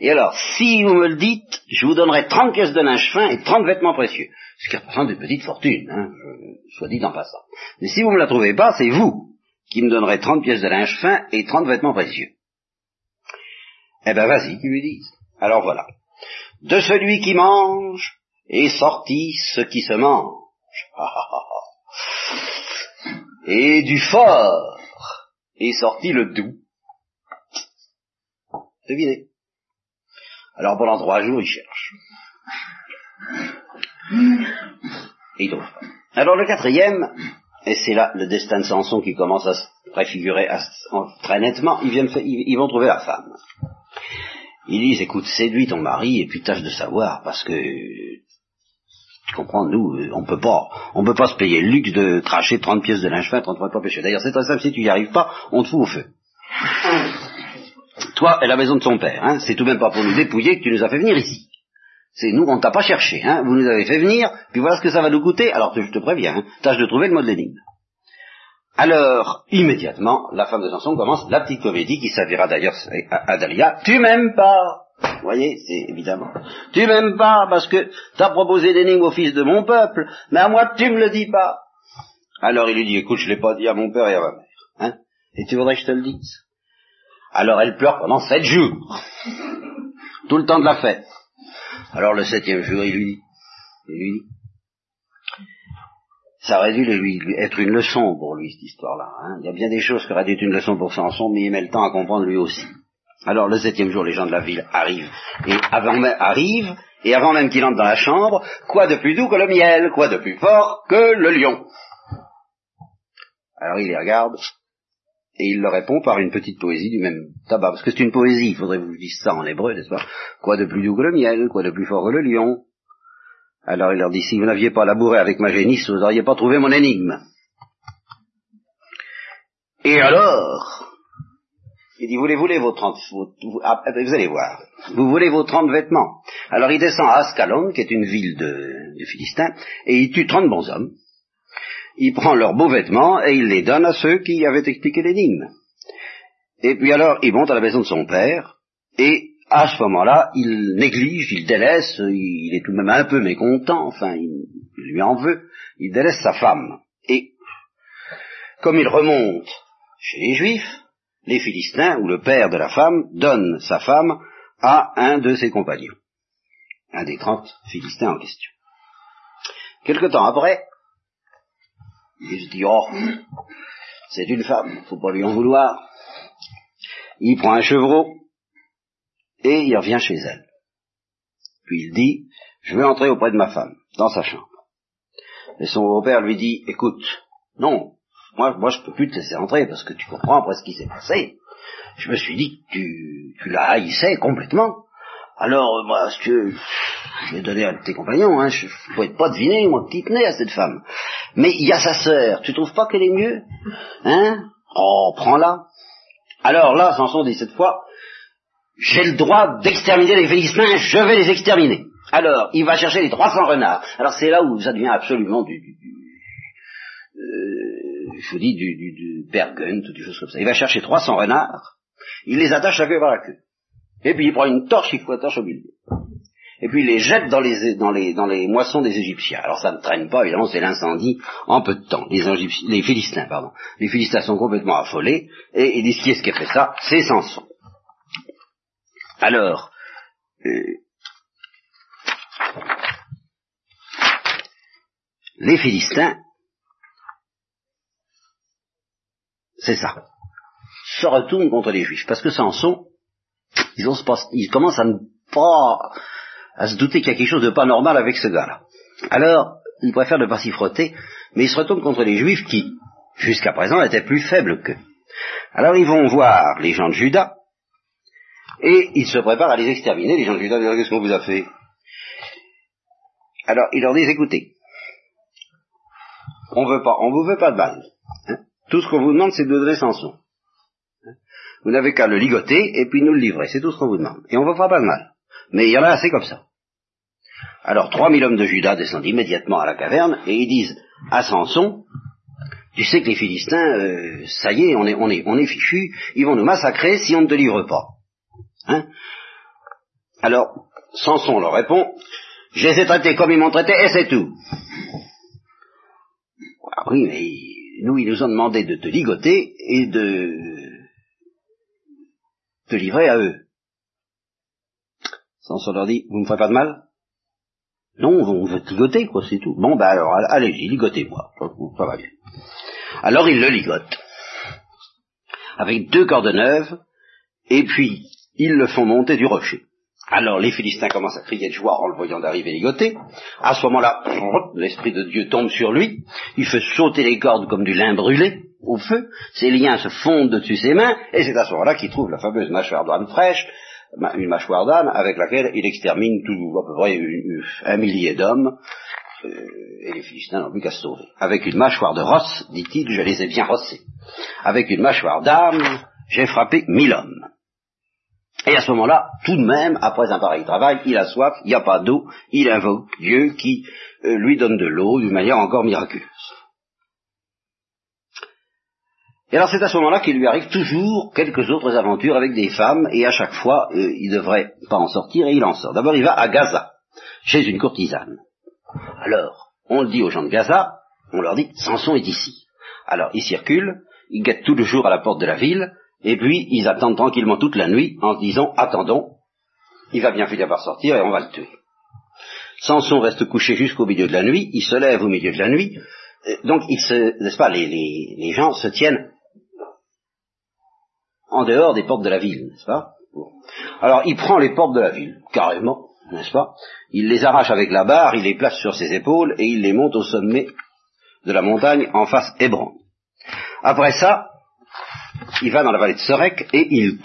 Et alors, si vous me le dites, je vous donnerai 30 pièces de linge fin et 30 vêtements précieux. Ce qui représente une petite fortune, hein, soit dit en passant. Mais si vous ne me la trouvez pas, c'est vous qui me donnerez 30 pièces de linge fin et 30 vêtements précieux. Eh ben vas-y, tu lui dis. Alors voilà. De celui qui mange est sorti ce qui se mange. Et du fort est sorti le doux. Devinez. Alors pendant trois jours, il cherche. Et il. Alors le quatrième, et c'est là le destin de Samson qui commence à se préfigurer très nettement, ils, vont trouver la femme. Ils disent, écoute, séduis ton mari et puis tâche de savoir, parce que tu comprends, nous, euh, on peut pas, on peut pas se payer le luxe de cracher 30 pièces de linge fin, 33 pas péché. D'ailleurs, c'est très simple, si tu y arrives pas, on te fout au feu. Toi et la maison de son père, hein, c'est tout de même pas pour nous dépouiller que tu nous as fait venir ici. C'est nous, on t'a pas cherché, hein, vous nous avez fait venir, puis voilà ce que ça va nous coûter, alors je te préviens, hein, tâche de trouver le mode l'énigme. Alors, immédiatement, la femme de Samson commence la petite comédie qui servira d'ailleurs à, Dalia. Tu m'aimes pas Vous voyez, c'est évidemment. Tu m'aimes pas parce que t'as proposé l'énigme au fils de mon peuple, mais à moi tu me le dis pas. Alors il lui dit, écoute, je l'ai pas dit à mon père et à ma mère. Hein et tu voudrais que je te le dise? Alors elle pleure pendant sept jours. Tout le temps de la fête. Alors le septième jour, il lui dit, il lui dit, ça aurait dû lui, être une leçon pour lui, cette histoire-là. Hein. Il y a bien des choses qui auraient dû être une leçon pour Samson, mais il met le temps à comprendre lui aussi. Alors le septième jour, les gens de la ville arrivent, et avant même, arrivent, et avant même qu'il entre dans la chambre, quoi de plus doux que le miel, quoi de plus fort que le lion Alors il les regarde, et il leur répond par une petite poésie du même tabac, parce que c'est une poésie, il faudrait que vous dise ça en hébreu, n'est-ce pas? Quoi de plus doux que le miel, quoi de plus fort que le lion? Alors il leur dit, si vous n'aviez pas labouré avec ma génisse, vous n'auriez pas trouvé mon énigme. Et alors, il dit, vous voulez vos trente, ah, vous, allez voir, vous voulez vos trente vêtements? Alors il descend à Ascalon, qui est une ville de, de Philistins, et il tue trente bons hommes. Il prend leurs beaux vêtements et il les donne à ceux qui avaient expliqué l'énigme. Et puis alors, il monte à la maison de son père, et à ce moment-là, il néglige, il délaisse, il est tout de même un peu mécontent, enfin, il lui en veut, il délaisse sa femme. Et comme il remonte chez les Juifs, les Philistins, ou le père de la femme, donne sa femme à un de ses compagnons, un des trente Philistins en question. Quelque temps après, Il se dit, oh, c'est une femme, faut pas lui en vouloir. Il prend un chevreau et il revient chez elle. Puis il dit, je vais entrer auprès de ma femme, dans sa chambre. Et son beau-père lui dit, écoute, non, moi, moi je peux plus te laisser entrer parce que tu comprends après ce qui s'est passé. Je me suis dit que tu, tu la haïssais complètement. Alors, euh, ce que je vais donner à tes compagnons, hein, je ne pouvais pas deviner, moi, qui tenait à cette femme. Mais il y a sa sœur, tu trouves pas qu'elle est mieux? Hein? Oh, prends-la. Alors là, Samson dit cette fois, j'ai le droit d'exterminer les Philistins, je vais les exterminer. Alors, il va chercher les 300 renards. Alors c'est là où ça devient absolument du, du, du euh, je vous dis, du, du, du Bergen, toutes des choses comme ça. Il va chercher 300 renards, il les attache la queue par la queue. Et puis il prend une torche, il fout la torche au milieu. Et puis il les jette dans les, dans les, dans les moissons des Égyptiens. Alors ça ne traîne pas, évidemment, c'est l'incendie en peu de temps. Les, les Philistins, pardon. Les Philistins sont complètement affolés, et ils disent qui est-ce qui a fait ça? C'est Samson. Alors, euh, les Philistins, c'est ça, se retournent contre les Juifs, parce que Samson, ils, ils commencent à ne pas à se douter qu'il y a quelque chose de pas normal avec ce gars-là. Alors, ils préfèrent ne pas s'y frotter, mais ils se retournent contre les Juifs qui, jusqu'à présent, étaient plus faibles qu'eux. Alors ils vont voir les gens de Juda, et ils se préparent à les exterminer. Les gens de Juda disent, qu'est-ce qu'on vous a fait? Alors ils leur disent, écoutez, on veut pas, on vous veut pas de mal. Hein. Tout ce qu'on vous demande, c'est de donner Samson. Vous n'avez qu'à le ligoter et puis nous le livrer. C'est tout ce qu'on vous demande. Et on vous fera pas de mal. Mais il y en a assez comme ça. Alors, 3000 hommes de Judas descendent immédiatement à la caverne et ils disent à Samson, tu sais que les Philistins, euh, ça y est, on est, on est, on est fichus, ils vont nous massacrer si on ne te livre pas. Hein? Alors, Samson leur répond, je les ai traités comme ils m'ont traité et c'est tout. Ah oui, mais nous, ils nous ont demandé de te ligoter et de livrer à eux. Samson leur dit, vous ne me ferez pas de mal? Non, on veut ligoter, quoi, c'est tout. Bon, ben alors, allez-y, ligotez-moi, ça va bien. Alors ils le ligotent, avec deux cordes neuves, et puis ils le font monter du rocher. Alors les Philistins commencent à crier de joie en le voyant d'arriver ligoté. À ce moment-là, l'Esprit de Dieu tombe sur lui, il fait sauter les cordes comme du lin brûlé au feu, ses liens se fondent dessus ses mains, et c'est à ce moment-là qu'il trouve la fameuse mâchoire d'âne fraîche, une mâchoire d'âne avec laquelle il extermine tout à peu près un millier d'hommes, euh, et les Philistins n'ont plus qu'à se sauver. Avec une mâchoire de rosse, dit-il, je les ai bien rossés. Avec une mâchoire d'âne, j'ai frappé mille hommes. Et à ce moment-là, tout de même, après un pareil travail, il a soif, il n'y a pas d'eau, il invoque Dieu qui euh, lui donne de l'eau d'une manière encore miraculeuse. Et alors c'est à ce moment-là qu'il lui arrive toujours quelques autres aventures avec des femmes, et à chaque fois, euh, il devrait pas en sortir, et il en sort. D'abord, il va à Gaza, chez une courtisane. Alors, on le dit aux gens de Gaza, on leur dit, Samson est ici. Alors, ils circulent, ils guettent tout le jour à la porte de la ville, et puis ils attendent tranquillement toute la nuit en se disant, attendons, il va bien finir par sortir et on va le tuer. Samson reste couché jusqu'au milieu de la nuit, il se lève au milieu de la nuit, euh, donc il se, n'est-ce pas, les, les, gens se tiennent en dehors des portes de la ville, n'est-ce pas? Alors il prend les portes de la ville, carrément, n'est-ce pas? Il les arrache avec la barre, il les place sur ses épaules et il les monte au sommet de la montagne en face Hébron. Après ça, il va dans la vallée de Sorek et il,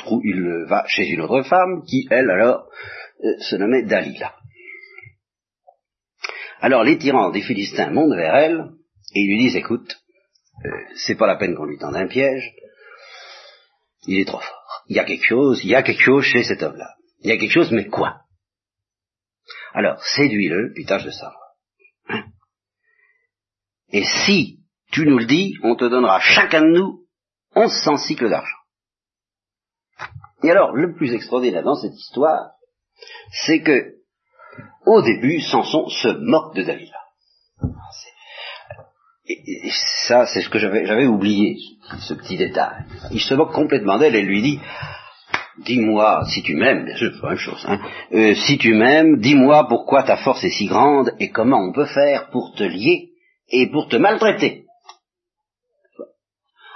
va chez une autre femme qui, elle, alors, euh, se nommait Dalila. Alors les tyrans des Philistins montent vers elle et ils lui disent, écoute, euh, c'est pas la peine qu'on lui tende un piège, il est trop fort. Il y a quelque chose, il y a quelque chose chez cet homme-là. Il y a quelque chose, mais quoi? Alors, séduis-le, puis tâche de savoir. Hein? Et si tu nous le dis, on te donnera chacun de nous 1100 cycles d'argent. Et alors, le plus extraordinaire dans cette histoire, c'est que, au début, Samson se moque de Dalila. Et, ça, c'est ce que j'avais oublié, ce petit détail. Il se moque complètement d'elle et lui dit, dis-moi, si tu m'aimes, bien sûr, c'est la même chose, hein, euh, si tu m'aimes, dis-moi pourquoi ta force est si grande et comment on peut faire pour te lier et pour te maltraiter.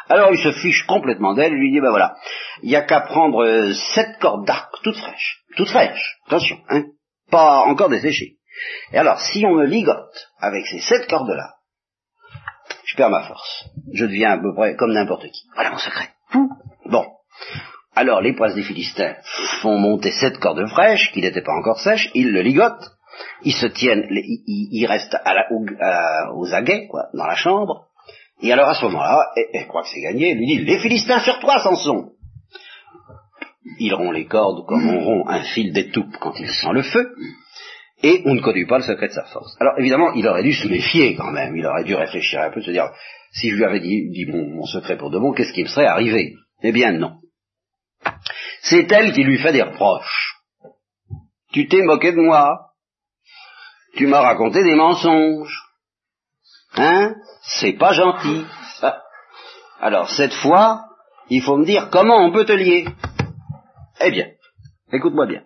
Alors il se fiche complètement d'elle, il lui dit, ben voilà, il n'y a qu'à prendre euh, sept cordes d'arc, toutes fraîches, toutes fraîches, attention, hein, pas encore desséchées. Et alors, si on me ligote avec ces sept cordes-là, je perds ma force. Je deviens à peu près comme n'importe qui. Voilà mon secret. Bon. Alors les poisses des Philistins font monter sept cordes fraîches, qui n'étaient pas encore sèches, ils le ligotent, ils se tiennent, ils, restent aux aguets, quoi, dans la chambre, et alors à ce moment-là, elle, croit que c'est gagné, elle lui dit, les Philistins sur toi, Samson Ils rompt les cordes comme on rompt un fil d'étoupe quand il sent le feu, et on ne connaît pas le secret de sa force. Alors évidemment, il aurait dû se méfier quand même, il aurait dû réfléchir un peu, se dire, si je lui avais dit, mon, secret pour de bon, qu'est-ce qui me serait arrivé? Eh bien non. C'est elle qui lui fait des reproches. Tu t'es moqué de moi, tu m'as raconté des mensonges, hein? C'est pas gentil, Alors cette fois, il faut me dire comment on peut te lier. Eh bien, écoute-moi bien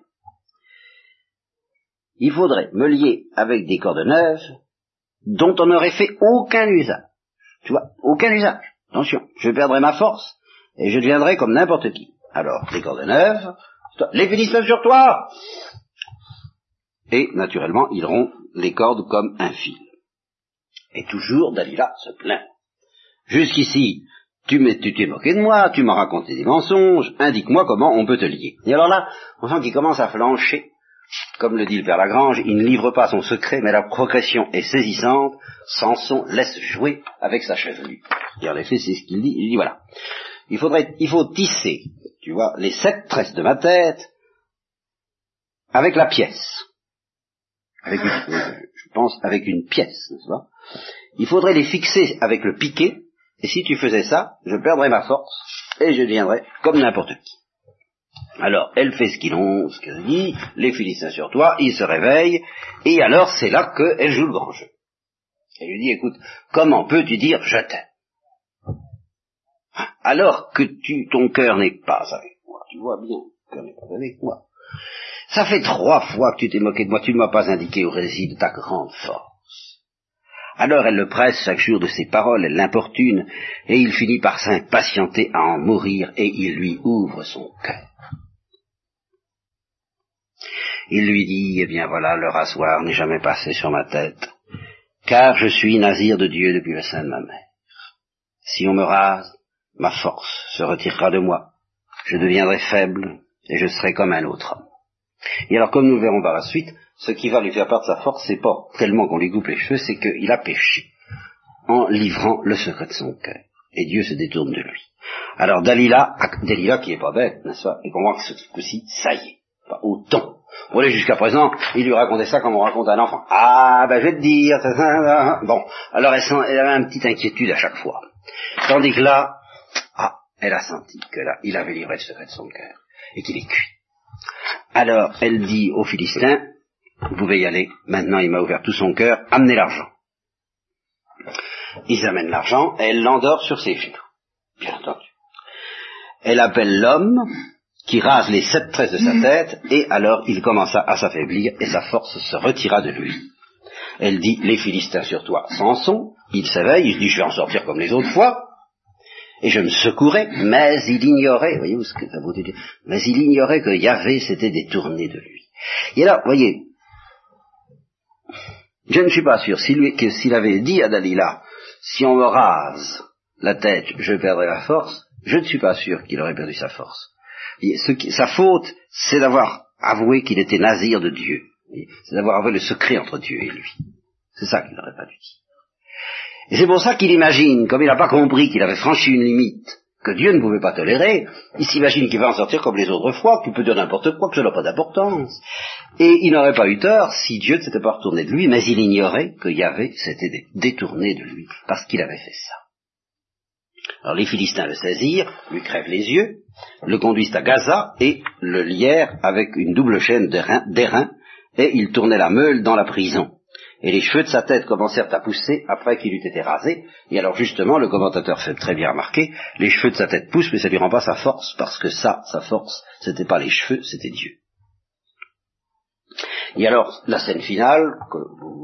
il faudrait me lier avec des cordes neuves dont on n'aurait fait aucun usage. Tu vois, aucun usage. Attention, je perdrai ma force et je deviendrai comme n'importe qui. Alors, des cordes neuves, les Philistins sur toi Et, naturellement, ils rompent les cordes comme un fil. Et toujours, Dalila se plaint. Jusqu'ici, tu t'es moqué de moi, tu m'as raconté des mensonges, indique-moi comment on peut te lier. Et alors là, on sent qu'il commence à flancher comme le dit le père Lagrange, il ne livre pas son secret, mais la progression est saisissante. Samson laisse jouer avec sa chevelure. En effet, c'est ce qu'il dit. Il dit voilà, il faudrait, il faut tisser, tu vois, les sept tresses de ma tête avec la pièce. Avec une, je pense avec une pièce, n'est-ce pas? Il faudrait les fixer avec le piquet, et si tu faisais ça, je perdrais ma force et je deviendrais comme n'importe qui. Alors, elle fait ce ce qu'elle dit, les Philistins sur toi, ils se réveillent, et alors c'est là qu'elle joue le grand jeu. Elle lui dit, écoute, comment peux-tu dire je t'aime? Alors que tu, ton cœur n'est pas avec moi, tu vois bien, ton cœur n'est pas avec moi. Ça fait trois fois que tu t'es moqué de moi, tu ne m'as pas indiqué au récit de ta grande force. Alors elle le presse chaque jour de ses paroles, elle l'importune, et il finit par s'impatienter à en mourir, et il lui ouvre son cœur. Il lui dit, eh bien voilà, le rasoir n'est jamais passé sur ma tête, car je suis nazir de Dieu depuis le sein de ma mère. Si on me rase, ma force se retirera de moi, je deviendrai faible, et je serai comme un autre homme. Et alors, comme nous verrons par la suite, ce qui va lui faire perdre sa force, c'est pas tellement qu'on lui coupe les cheveux, c'est qu'il a péché en livrant le secret de son cœur. Et Dieu se détourne de lui. Alors Dalila, Dalila qui est pas bête, n'est-ce pas, et comprend que ce coup-ci, ça y est, pas autant voyez, jusqu'à présent, il lui racontait ça comme on raconte à un enfant. Ah, ben je vais te dire. Bon, alors elle, avait une petite inquiétude à chaque fois. Tandis que là, ah, elle a senti que là, il avait livré le secret de son cœur et qu'il est cuit. Alors, elle dit aux Philistins, vous pouvez y aller, maintenant il m'a ouvert tout son cœur, amenez l'argent. Ils amènent l'argent et elle l'endort sur ses genoux. Bien entendu. Elle appelle l'homme, qui rase les sept tresses de sa mm. tête, et alors il commença à s'affaiblir, et sa force se retira de lui. Elle dit, les Philistins sur toi, Samson, il s'éveille, il se dit, je vais en sortir comme les autres fois, et je me secourais, mais il ignorait, voyez-vous ce que ça veut dire, mais il ignorait que Yahvé s'était détourné de lui. Et là, voyez, je ne suis pas sûr que s'il avait dit à Dalila, si on me rase la tête, je perdrai la force, je ne suis pas sûr qu'il aurait perdu sa force sa faute, c'est d'avoir avoué qu'il était nazir de Dieu. C'est d'avoir avoué le secret entre Dieu et lui. C'est ça qu'il n'aurait pas dû dire. Et c'est pour ça qu'il imagine, comme il n'a pas compris qu'il avait franchi une limite que Dieu ne pouvait pas tolérer, il s'imagine qu'il va en sortir comme les autres fois, qu'il peut dire n'importe quoi, que ça n'a pas d'importance. Et il n'aurait pas eu tort si Dieu ne s'était pas retourné de lui, mais il ignorait que Yahvé s'était détourné de lui, parce qu'il avait fait ça. Alors les Philistins le saisirent, lui crèvent les yeux, le conduisent à Gaza et le lièrent avec une double chaîne d'airain, et il tournait la meule dans la prison. Et les cheveux de sa tête commencèrent à pousser après qu'il eût été rasé. Et alors justement, le commentateur fait très bien remarquer, les cheveux de sa tête poussent, mais ça lui rend pas sa force, parce que ça, sa force, c'était pas les cheveux, c'était Dieu. Et alors, la scène finale, que vous,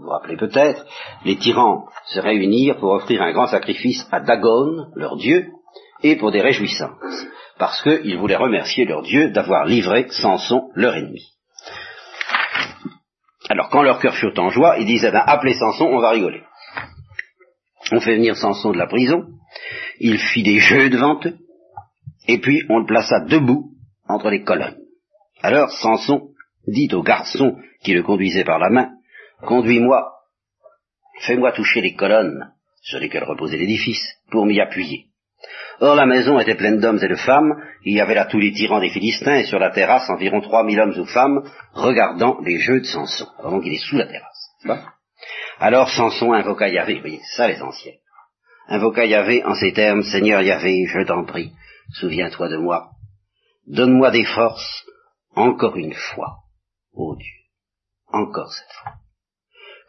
vous vous rappelez peut-être, les tyrans se réunirent pour offrir un grand sacrifice à Dagon, leur dieu, et pour des réjouissances, parce qu'ils voulaient remercier leur dieu d'avoir livré Samson, leur ennemi. Alors quand leur cœur furent en joie, ils disaient, ben, appelez Samson, on va rigoler. On fait venir Samson de la prison, il fit des jeux devant eux, et puis on le plaça debout entre les colonnes. Alors Samson dit au garçon qui le conduisait par la main, Conduis-moi, fais-moi toucher les colonnes sur lesquelles reposait l'édifice, pour m'y appuyer. Or la maison était pleine d'hommes et de femmes, il y avait là tous les tyrans des Philistins, et sur la terrasse environ trois mille hommes ou femmes, regardant les jeux de Samson. Donc il est sous la terrasse. Alors Samson invoqua Yahvé, vous voyez, ça les anciens. Invoqua Yahvé en ces termes, Seigneur Yahvé, je t'en prie, souviens-toi de moi. Donne-moi des forces, encore une fois, ô Dieu, encore cette fois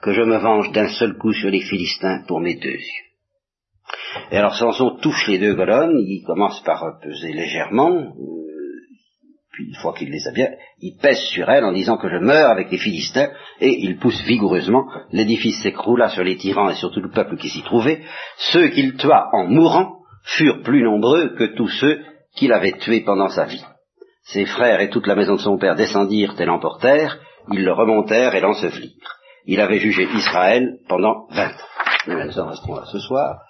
que je me venge d'un seul coup sur les Philistins pour mes deux yeux. Et alors Samson touche les deux colonnes, il commence par peser légèrement, euh, puis une fois qu'il les a bien, il pèse sur elles en disant que je meurs avec les Philistins, et il pousse vigoureusement, l'édifice s'écroula sur les tyrans et sur tout le peuple qui s'y trouvait, ceux qu'il tua en mourant furent plus nombreux que tous ceux qu'il avait tués pendant sa vie. Ses frères et toute la maison de son père descendirent et l'emportèrent, ils le remontèrent et l'ensevelirent il avait jugé Israël pendant vingt ans. Nous en restons là ce soir.